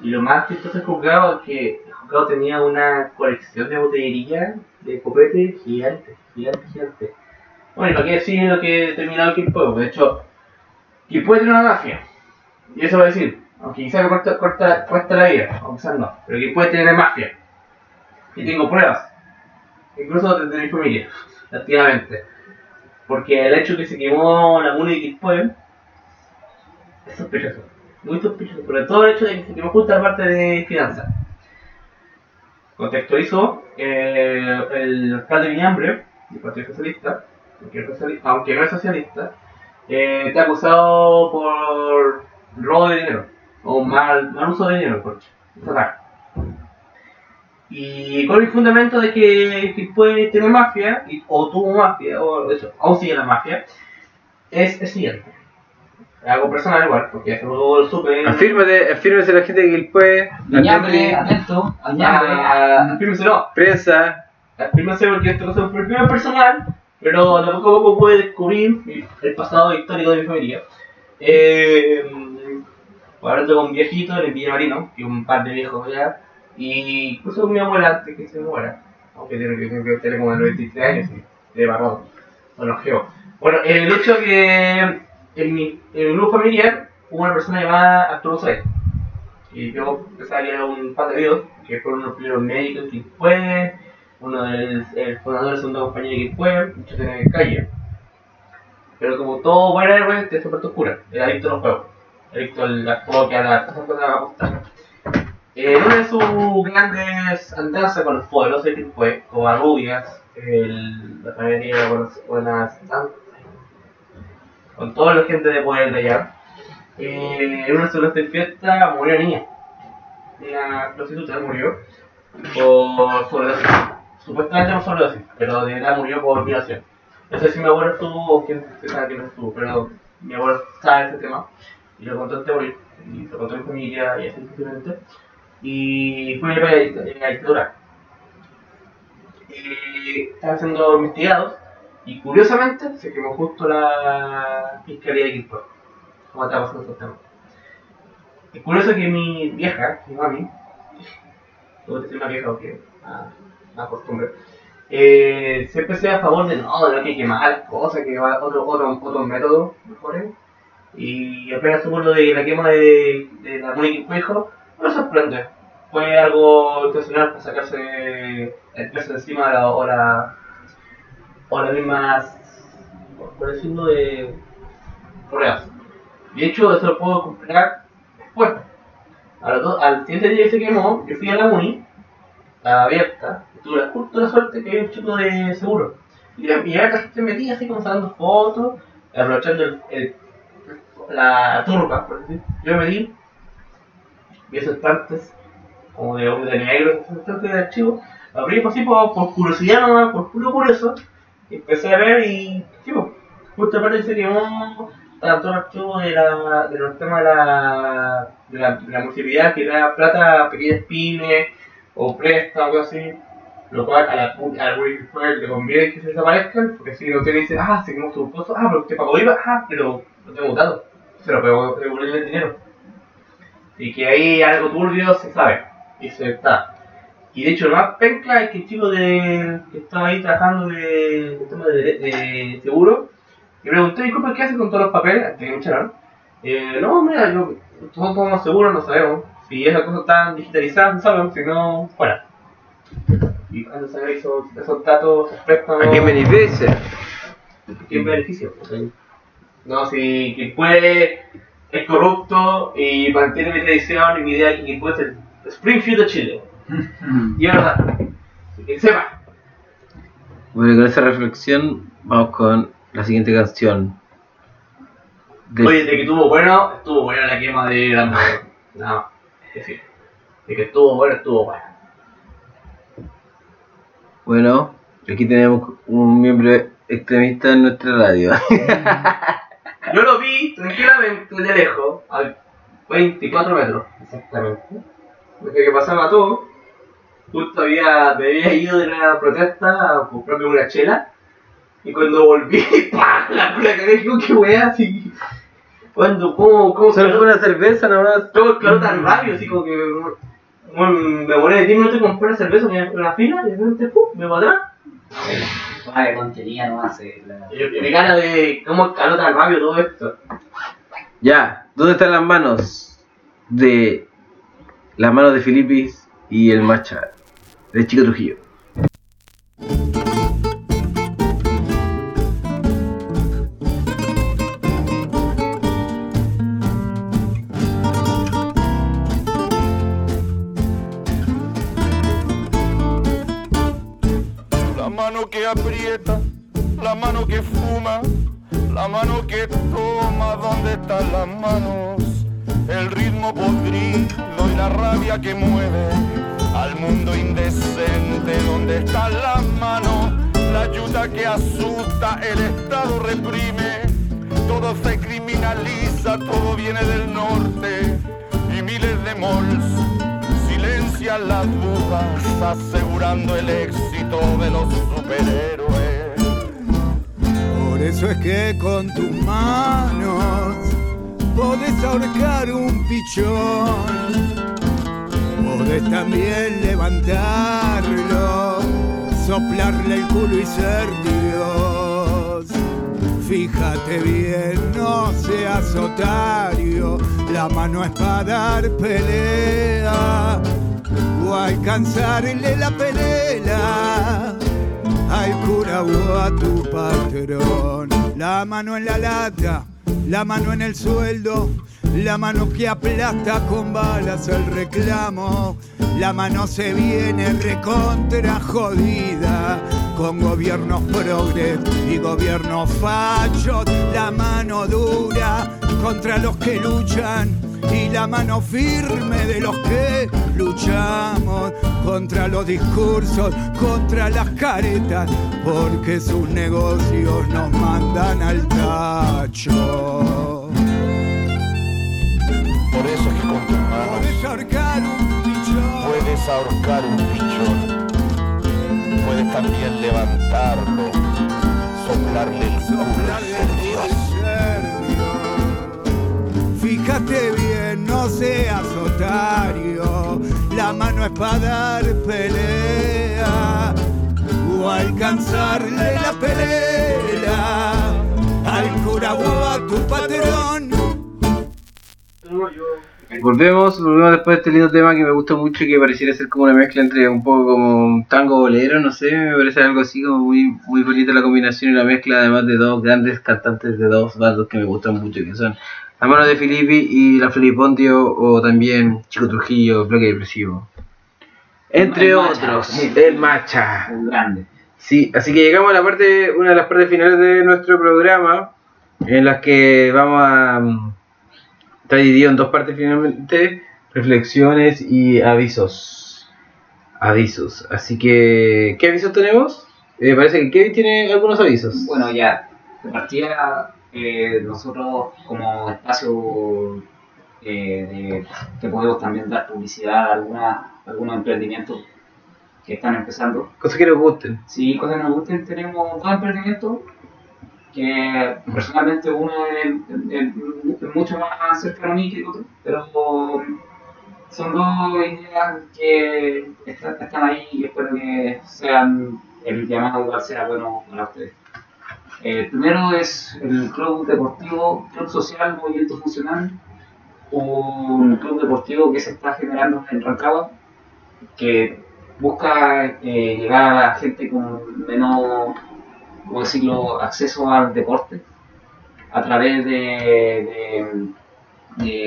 y lo más chistoso del juzgado es que el juzgado tenía una colección de botellería de copete gigante, gigante, gigante. Bueno, y para qué decir lo que terminado Quilpue, de hecho, Quilpue tiene una mafia, y eso va a decir, aunque quizás corta, corta, cuesta la vida, o quizás no, pero Quilpue tiene mafia, y tengo pruebas, incluso desde mi familia, activamente, porque el hecho que se quemó la muni de Quilpue es sospechoso, muy sospechoso, sobre todo el hecho de que quemó justo la parte de finanzas. Contextualizo, eh, el alcalde Viñambre, del Partido Socialista, aunque no es socialista, eh, está acusado por robo de dinero, o mal, uso de dinero, por estatal. Y con el fundamento de que, que puede mafia, y- o tuvo mafia, o de hecho, aún sigue la mafia, es el siguiente. Algo personal igual, porque hace poco lo supe. Afírmate, afírmese la gente que él puede. Ñambre, atento, al ñambre. Ah, afírmese no. Prensa. Afírmese porque esto no es un perfil personal, pero de poco a poco puede descubrir el pasado histórico de mi familia. Eh, ahora tengo un viejito en el Villa Marino, y un par de viejos allá, y incluso mi abuela antes que se muera, aunque tiene que tener como 93 años, y de barro, bueno, geo. Bueno, el hecho que en mi grupo familiar hubo una persona llamada Arturo Soy. Y yo era un padre de que fue uno de los primeros médicos que fue, uno del el fundador de la segunda compañía que fue, muchos en calle. Pero como todo buen héroe, te parte oscura, era adicto a los juegos, adicto al al poker, a las cosas que apostar. En una de sus grandes andanzas con los poderosos que fue, como a Rubias, el, la familia con las buenas con toda la gente de poder de allá. Eh, en una de fiesta murió una niña. Una prostituta murió por sobredosis. Supuestamente por sobredosis, pero de verdad murió por violación. No sé si mi abuelo estuvo o quién sabe quién estuvo, pero mi abuelo sabe ese tema. Y lo contó de morir. Y lo contó mi familia y así sucesivamente. Y fue una la dictadura. Y estaban siendo investigados y curiosamente se quemó justo la fiscalía de Quilpue. Como estaba pasando estos temas. Es curioso que mi vieja, mi mami, que decir una vieja porque ah, una costumbre, eh, siempre sea a favor de no, de no hay que quemar cosas, que va otro, otro, otro método mejores. Y apenas supo lo de la quema de, la Mónica Quilpue, no me sorprende. Fue algo intencional para sacarse el peso encima de la, o la, o las mismas, por- decirlo, de pruebas. De hecho, eso lo puedo comprobar después. Al siguiente día que se quemó, yo fui a la Muni, la abierta, y tuve justo la suerte que había un chico de seguro. Y la la gente metía así como sacando fotos, aprovechando el, la turba, por decir. Yo me di, vi esos estantes, como de de negro, esos estantes de archivo, abrí pues, así por, por curiosidad nomás, por puro curioso, empecé a ver y, pues, justo aparte dice que no, tanto el archivo de la, de los temas de la, de la, de municipalidad que da plata a pequeñas pymes, o presta, o algo así, lo cual a la Wikipedia le conviene que se desaparezcan, porque si no te dice, ah, se quemó tu coso, ah, pero usted pagó IVA, ah, pero no tengo datos, se lo pegó, devolvió el dinero. Y que ahí algo turbio se sabe, y se está. Y de hecho, lo más penca es que el chico de, que estaba ahí trabajando de, de tema de, de seguro, y pregunté, disculpe, ¿qué hace con todos los papeles? Antes que me echaron. Eh, no, mira, yo, todos estamos seguros, no sabemos. Si esas cosas están digitalizadas, no sabemos, si no, fuera. Y cuando se esos, esos datos, préstamos, ¿A quién beneficia? ¿quién beneficia? No, si quien puede es corrupto y mantiene mi tradición y mi idea de que puede ser Springfield de Chile. Y. Que sepa. Bueno, con esa reflexión vamos con la siguiente canción. De- Oye, de que estuvo bueno, estuvo buena la quema de Gran No, es decir, de que estuvo bueno, estuvo bueno. Bueno, aquí tenemos un miembro extremista en nuestra radio. Yo lo vi tranquilamente de lejos, a 24 metros. Exactamente. Desde que pasaba todo, justo había, me había ido de la protesta a comprarme una chela. Y cuando volví, ¡pah! La, la cagué, digo, qué wea, así. Cuando, cómo, cómo, Solo fue una cerveza nomás. todo claro tan rápido, así como que bueno, me demoré 10 minutos comprar una cerveza en la fila y de repente ¡pum! me va atrás. Toda de tontería no hace la... Y, y me gana de cómo escaló tan rápido todo esto. Ya, ¿dónde están las manos de las manos de Filipis y el Macha? De Chico Trujillo. La mano que aprieta, la mano que fuma, la mano que toma, ¿dónde están las manos? El ritmo podrido y la rabia que mueve al mundo indecente, ¿dónde están las manos? La ayuda que asusta, el Estado reprime, todo se criminaliza, todo viene del norte y miles de malls silencian las dudas, asegurando el éxito de los superhéroes. Por eso es que con tus manos podés ahorcar un pichón. Podés también levantarlo, soplarle el culo y ser Dios. Fíjate bien, no seas otario, la mano es para dar pelea o alcanzarle la pelea al cura o a tu patrón. La mano en la lata, la mano en el sueldo, la mano que aplasta con balas el reclamo. La mano se viene recontra jodida con gobiernos progres y gobiernos fachos. La mano dura contra los que luchan y la mano firme de los que luchamos contra los discursos, contra las caretas, porque sus negocios nos mandan al tacho. Por eso es que con tus manos Podés ahorcar un pichón. puedes ahorcar un pichón. Puedes también levantarlo, soplarle el culo. Fíjate bien, no seas otario. La mano es para dar pelea o alcanzarle la pelea al cura o a tu patrón. Volvemos, volvemos después de este lindo tema que me gusta mucho que pareciera ser como una mezcla entre un poco como un tango bolero, no sé, me parece algo así como muy, muy bonita la combinación y la mezcla además de dos grandes cantantes de dos bandos que me gustan mucho, que son La Mano de Filippi y La Felipondio o también Chico Trujillo, Bloque Depresivo. Entre El Macha. otros, el Macha. Un grande. Sí, así que llegamos a la parte, una de las partes finales de nuestro programa, en las que vamos a mm, está dividido en dos partes finalmente, reflexiones y avisos. Avisos. Así que, ¿qué avisos tenemos? Eh, parece que Kevin tiene algunos avisos. Bueno, ya, de partida, eh, nosotros como espacio eh, de, que podemos también dar publicidad a alguna- algunos emprendimientos que están empezando. Cosas que nos gusten. Si cosas que nos gusten, tenemos dos emprendimientos que personalmente uno es, mucho más cercano a mí que el otro, pero son dos ideas que están, ahí y espero que sean el llamado igual sea bueno para ustedes. El primero es el Club Deportivo, Club Social Movimiento Funcional, un club deportivo que se está generando en Rancagua, que busca eh, llegar a la gente con menos, ¿cómo decirlo?, acceso al deporte a través de,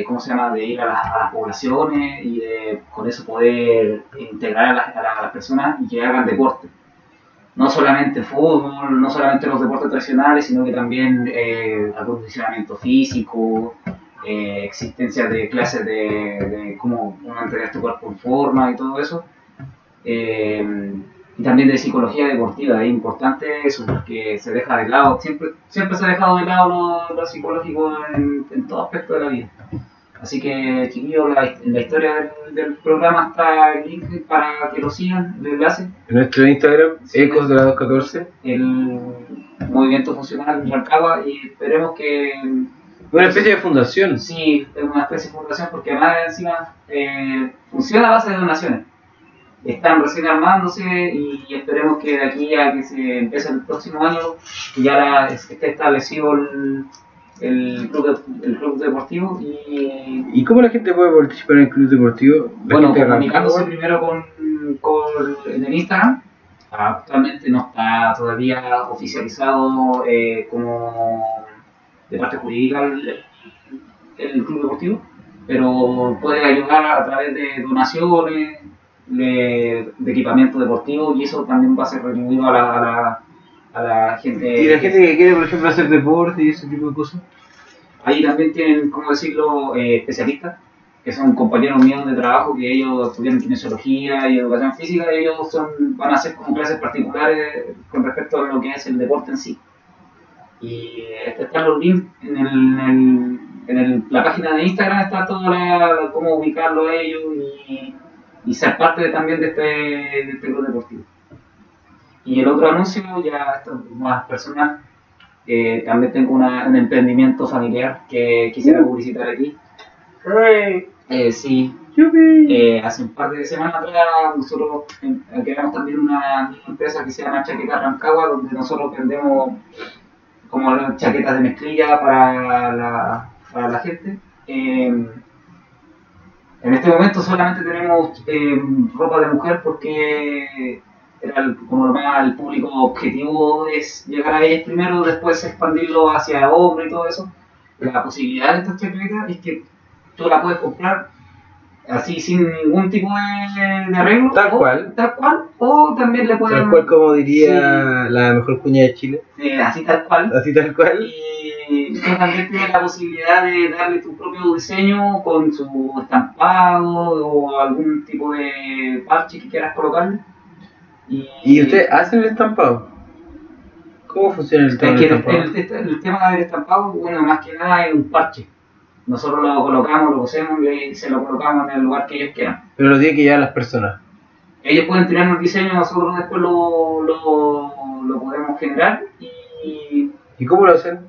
¿cómo se llama?, de ir a las, poblaciones y de con eso poder integrar a las, a las- a las personas y que hagan deporte. No solamente fútbol, no solamente los deportes tradicionales, sino que también eh, acondicionamiento físico, eh, existencia de clases de, de cómo mantener tu cuerpo en forma y todo eso. Eh, y también de psicología deportiva, es importante eso, porque se deja de lado, siempre, siempre se ha dejado de lado lo, lo psicológico en, en todo aspecto de la vida. Así que, chiquillos, la, en la historia del, del programa está el link para que lo sigan, el enlace, En nuestro Instagram, Sí. Ecos de la 214. el movimiento funcional en Rancagua y esperemos que Una especie de fundación. sí, es una especie de fundación porque además encima eh, funciona a base de donaciones. Están recién armándose y esperemos que de aquí a que se empiece el próximo año ya la- esté establecido el, el, club, el club deportivo y ¿Y cómo la gente puede participar en el club deportivo? Bueno, comunicándose primero con, con en el Instagram. Actualmente no está todavía oficializado eh, como de parte jurídica el, el club deportivo, pero puede ayudar a través de donaciones, de, de equipamiento deportivo y eso también va a ser retribuido a la, a la, a la gente. Y la gente que quiere, por ejemplo, hacer deporte y ese tipo de cosas. Ahí también tienen, ¿cómo decirlo?, eh, especialistas, que son compañeros míos de trabajo, que ellos estudian kinesiología y educación física, y ellos son, van a hacer como clases particulares con respecto a lo que es el deporte en sí. Y este, están los links en, el, en, el- en el- la página de Instagram, está todo la, cómo ubicarlo ellos y, y ser parte también de este, de este club deportivo. Y el otro anuncio, ya más personal, eh, también tengo una- un emprendimiento familiar que quisiera publicitar aquí. Eh, sí, eh, hace un par de semanas atrás nosotros eh, creamos también una empresa que se llama Chaqueta Rancagua, donde nosotros vendemos como chaquetas de mezclilla para la, para la gente. Eh, en este momento solamente tenemos eh, ropa de mujer porque era como más el público objetivo es llegar a ellas primero, después expandirlo hacia hombre y todo eso. La posibilidad de estas chaquetas es que tú la puedes comprar así sin ningún tipo de, de arreglo. Tal o- cual. Tal cual. O también le pueden... Tal cual como diría la mejor cuña de Chile. así tal cual. Así tal cual. Y tú también tienes la posibilidad de darle tu propio diseño con su estampado o algún tipo de parche que quieras colocarle. Y, ¿Y usted hace el estampado? ¿Cómo funciona el Es tema que del el, estampado? el- el tema del estampado, bueno, más que nada es un parche. Nosotros lo colocamos, lo cosemos y se lo colocamos en el lugar que ellos quieran. Pero lo tiene que llevar las personas. Ellos pueden tirarnos el diseño, nosotros después lo, lo, lo podemos generar y ¿Y cómo lo hacen?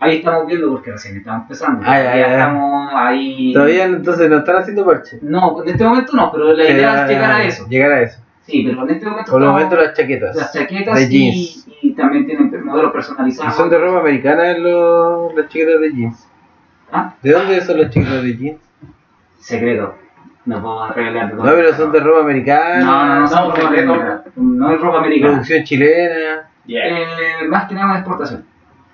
ahí estamos viendo porque recién estamos empezando. Ah, ya, Ya estamos ahí. Todavía entonces no están haciendo parche. No, en este momento no, pero la idea es llegar a eso. Llegar a eso. Sí, pero en este momento Por estamos- momento las chaquetas. las chaquetas de y, jeans. y también tienen modelos ¿Y personalizados. son de ropa americana los, las chaquetas de jeans? ¿Ah? ¿De dónde son las chaquetas de jeans? Secreto. No puedo revelar. No, pero son de ropa americana. No, no, no, son ropa americana. No es ropa americana. Producción chilena. Eh, más que nada una exportación.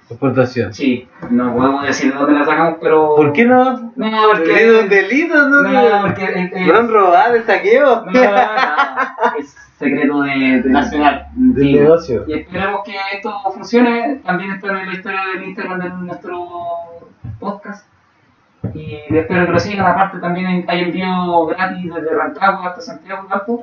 Exportación. Sí, no podemos decir de dónde la sacamos, pero. ¿Por qué no? No, ¿Delito, porque. delito? ¿No? No, porque. eh, eh, ¿Fueron robadas de saqueo? no, no, no, es secreto de, de Nacional. Del negocio. Y esperemos que esto funcione. También está en la historia del Instagram de nuestro podcast. Y espero que lo sigan. Aparte, también hay envío gratis desde Rancagua hasta Santiago Campo.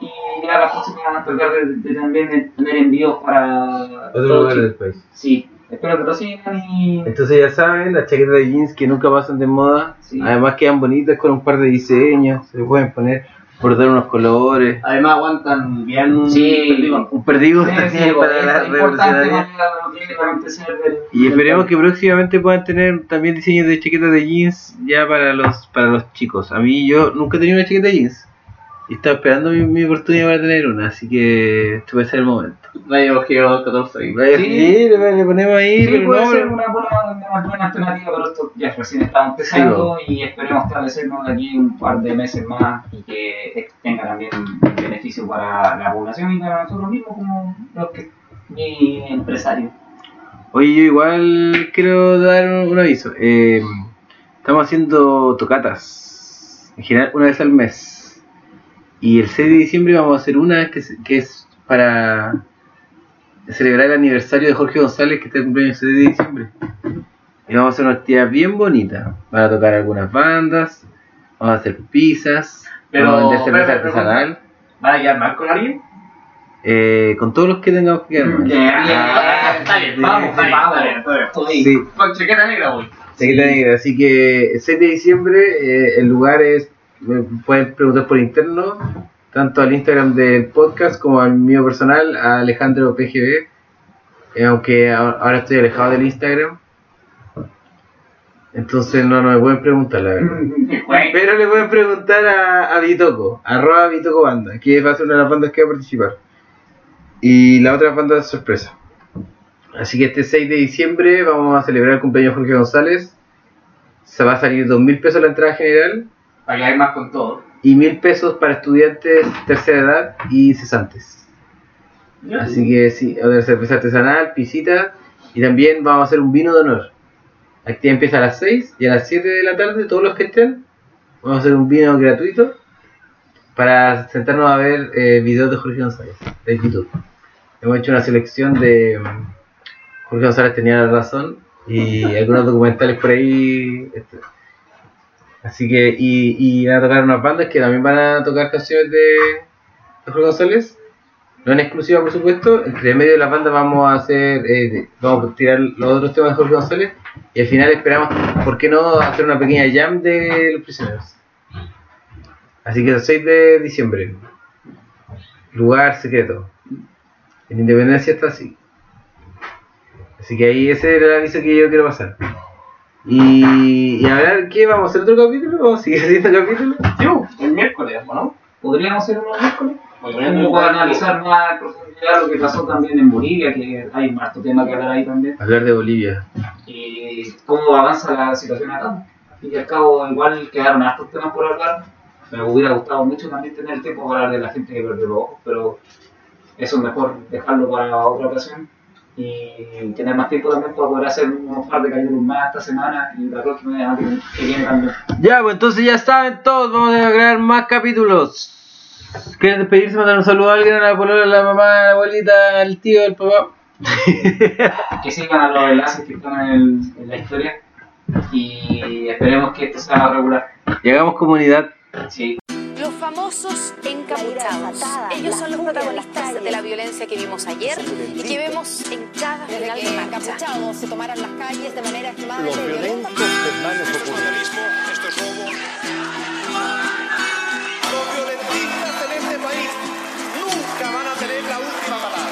Y ya la próxima vamos a tratar de, de también de tener envíos para. Otro lugar del país. Sí, espero que lo sigan y. Entonces ya saben, las chaquetas de jeans que nunca pasan de moda. Sí. Además quedan bonitas con un par de diseños. Se pueden poner, bordar unos colores. Además aguantan bien Sí. digo, Un perdigo Sí, sí, para es la revolucionaria. Y esperemos que próximamente puedan tener también diseños de chaquetas de jeans ya para los para los chicos. A mí yo nunca he tenido una chaqueta de jeans. Y estaba esperando mi, mi oportunidad para tener una, así que este puede ser el momento. Radio Geo 14 ahí. Vaya, Sí. sí, le, le ponemos ahí, Sí, pero puede no, ser una buena, una buena alternativa, pero esto ya recién estamos empezando y esperemos establecernos de aquí un par de meses más y que tenga también beneficio para la población y para nosotros mismos como los que mi empresario. Oye, yo igual quiero dar un, un aviso. Eh, estamos haciendo tocatas, en general una vez al mes. Y el 6 de diciembre vamos a hacer una que es, que es para celebrar el aniversario de Jorge González, que está el cumpleaños el 6 de diciembre. Y vamos a hacer una actividad bien bonita. Van a tocar algunas bandas, vamos a hacer pizzas, Pero, vamos a vender cerveza pero, pero, artesanal. ¿Van a quedar mal con alguien? Eh, con todos los que tengamos que quedar. Ah, está bien, vamos, bien. Estoy- Sí. Con chaqueta negra voy. Chaqueta negra. Así que el 6 de diciembre, eh, el lugar es, me pueden preguntar por interno, tanto al Instagram del podcast como al mío personal, a Alejandro PGB, eh, aunque ahora estoy alejado del Instagram. Entonces no, no me pueden preguntar, la verdad. Pero le pueden preguntar a, a Bitoco, arroba Bitoco Banda, que va a ser una de las bandas que va a participar. Y la otra banda es sorpresa. Así que este 6 de diciembre vamos a celebrar el cumpleaños de Jorge González. Se va a salir 2.000 pesos la entrada general Hay más con todo. y 1.000 pesos para estudiantes tercera edad y cesantes. Así que sí, otra cerveza artesanal, pisita y también vamos a hacer un vino de honor. La actividad empieza a las 6 y a las 7 de la tarde, todos los que estén, vamos a hacer un vino gratuito para sentarnos a ver eh, videos de Jorge González de YouTube. Hemos hecho una selección de mm, Jorge González tenía la razón y algunos documentales por ahí. este. Así que, y, y van a tocar unas bandas que también van a tocar canciones de, Jorge González. No en exclusiva, por supuesto. Entre medio de las bandas vamos a hacer, eh, vamos a tirar los otros temas de Jorge González. Y al final esperamos, ¿por qué no hacer una pequeña jam de los prisioneros? Así que el 6 de diciembre. Lugar secreto. En Independencia está así. Así que ahí ese era el aviso que yo quiero pasar. Y, y a ver, ¿qué? ¿Vamos a hacer otro capítulo? ¿Vamos a seguir haciendo capítulos? Sí, el miércoles, ¿o ¿no? ¿Podríamos hacer unos miércoles? Podríamos hacer- analizar más en profundidad lo que pasó también en Bolivia, que hay más tema que hablar ahí también, Hablar de Bolivia. y cómo avanza la situación acá. Al fin y al cabo, igual quedaron hartos temas por hablar. Me hubiera gustado mucho también tener el tiempo para hablar de la gente que perdió los ojos, pero eso es mejor dejarlo para otra ocasión y tener más tiempo también para poder hacer unos par de capítulos más esta semana y la próxima que que viene también. Ya, pues entonces ya saben todos, vamos a grabar más capítulos. ¿Quieren despedirse? Mandar un saludo a alguien, a la polola, a la mamá, a la abuelita, al tío, al papá. que sigan a los enlaces que están en, el- en la historia y esperemos que esto sea regular. Y hagamos comunidad. Sí. Famosos encapuchados. Ellos son los protagonistas de la violencia que vimos ayer y que vemos en cada final de marcha. encapuchados se tomaron las calles de manera extremadamente Los violenta. violentos desmanes ocurrieron. Los violentistas en este país nunca van a tener la última palabra.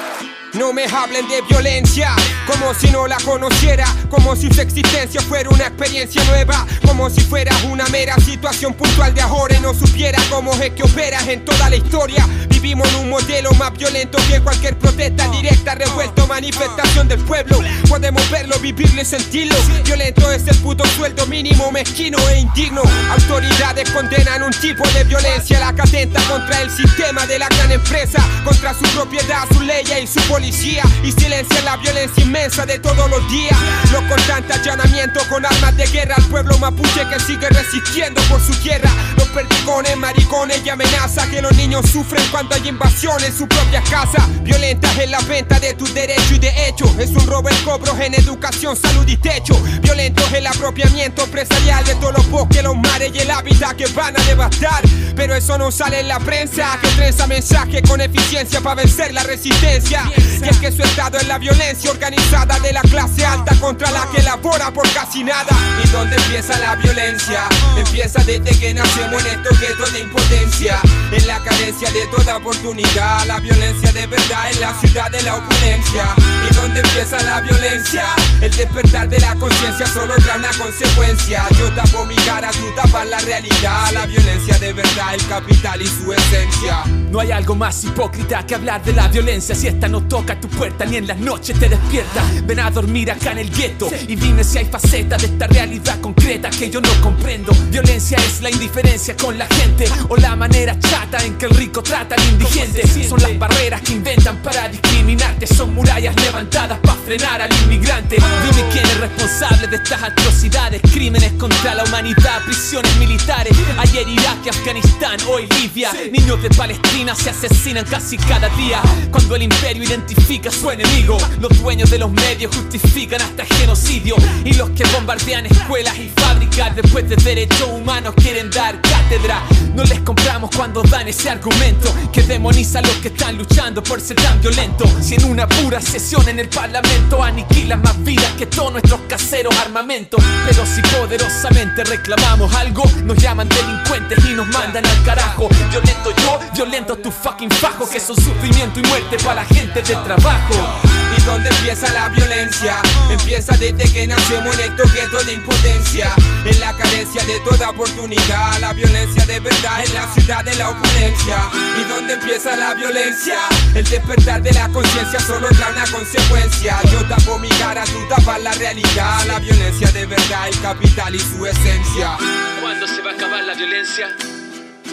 No me hablen de violencia, como si no la conociera, como si su existencia fuera una experiencia nueva, como si fuera una mera situación puntual de ahora y no supiera cómo es que operas en toda la historia. Vivimos en un modelo más violento que cualquier protesta directa, revuelto, manifestación del pueblo. Podemos verlo, vivirlo y sentirlo. Violento es el puto sueldo mínimo, mezquino e indigno. Autoridades condenan un tipo de violencia, la que atenta contra el sistema de la gran empresa, contra su propiedad, su ley y su policía. Y silencia la violencia inmensa de todos los días. Los constantes allanamientos con armas de guerra al pueblo mapuche que sigue resistiendo por su tierra. Los perdigones, maricones y amenaza que los niños sufren cuando hay invasión en su propia casa. Violentas en la venta de tus derechos y de hecho es un robo el cobro en educación, salud y techo. Violentos el apropiamiento empresarial de todos los bosques, los mares y el hábitat que van a devastar. Pero eso no sale en la prensa que trenza mensaje con eficiencia para vencer la resistencia. Que es que su estado es la violencia organizada de la clase alta contra la que labora por casi nada. ¿Y dónde empieza la violencia? Empieza desde que nacemos en estos guetos de impotencia. En la carencia de toda oportunidad. La violencia de verdad en la ciudad de la opulencia. ¿Y dónde empieza la violencia? El despertar de la conciencia solo trae una consecuencia. Yo tapo mi cara, tú tapas la realidad. La violencia de verdad, el capital y su esencia. No hay algo más hipócrita que hablar de la violencia si esta no toca tu puerta ni en las noches te despierta. Ven a dormir acá en el gueto y dime si hay facetas de esta realidad concreta que yo no comprendo. Violencia es la indiferencia con la gente o la manera chata en que el rico trata al indigente. Son las barreras que inventan para discriminarte, son murallas levantadas para frenar al inmigrante. Dime quién es responsables de estas atrocidades, crímenes contra la humanidad, prisiones militares. Ayer Irak y Afganistán, hoy Libia. Niños de Palestina se asesinan casi cada día. Cuando el imperio identifica a su enemigo, los dueños de los medios justifican hasta genocidio. Y los que bombardean escuelas y fábricas después de derechos humanos quieren dar cátedra. No les compramos cuando dan ese argumento que demoniza a los que están luchando por ser tan violentos. Si en una pura sesión en el parlamento aniquilan más vidas que todos nuestros caseros armamentos. Pero si poderosamente reclamamos algo, nos llaman delincuentes y nos mandan al carajo. Violento yo, violento tu fucking fajo, que son sufrimiento y muerte para la gente de trabajo. ¿Y dónde empieza la violencia? Empieza desde que nacemos en estos guetos de impotencia En la carencia de toda oportunidad La violencia de verdad en la ciudad de la opulencia ¿Y dónde empieza la violencia? El despertar de la conciencia solo trae una consecuencia Yo tapo mi cara, tú tapas la realidad La violencia de verdad, el capital y su esencia ¿Cuándo se va a acabar la violencia?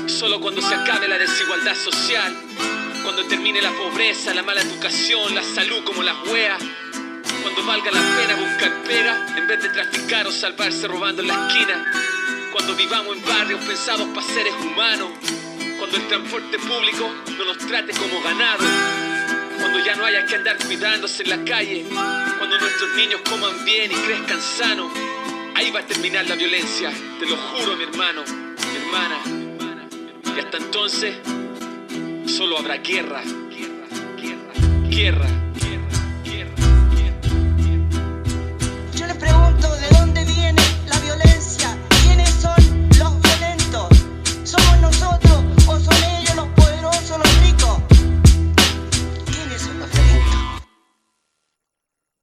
Solo cuando se acabe la desigualdad social cuando termine la pobreza, la mala educación, la salud como las weas. Cuando valga la pena buscar pega en vez de traficar o salvarse robando en la esquina. Cuando vivamos en barrios pensados para seres humanos. Cuando el transporte público no nos trate como ganado. Cuando ya no haya que andar cuidándose en la calle. Cuando nuestros niños coman bien y crezcan sanos. Ahí va a terminar la violencia, te lo juro mi hermano, mi hermana. Y hasta entonces solo habrá guerra, guerra, guerra, guerra.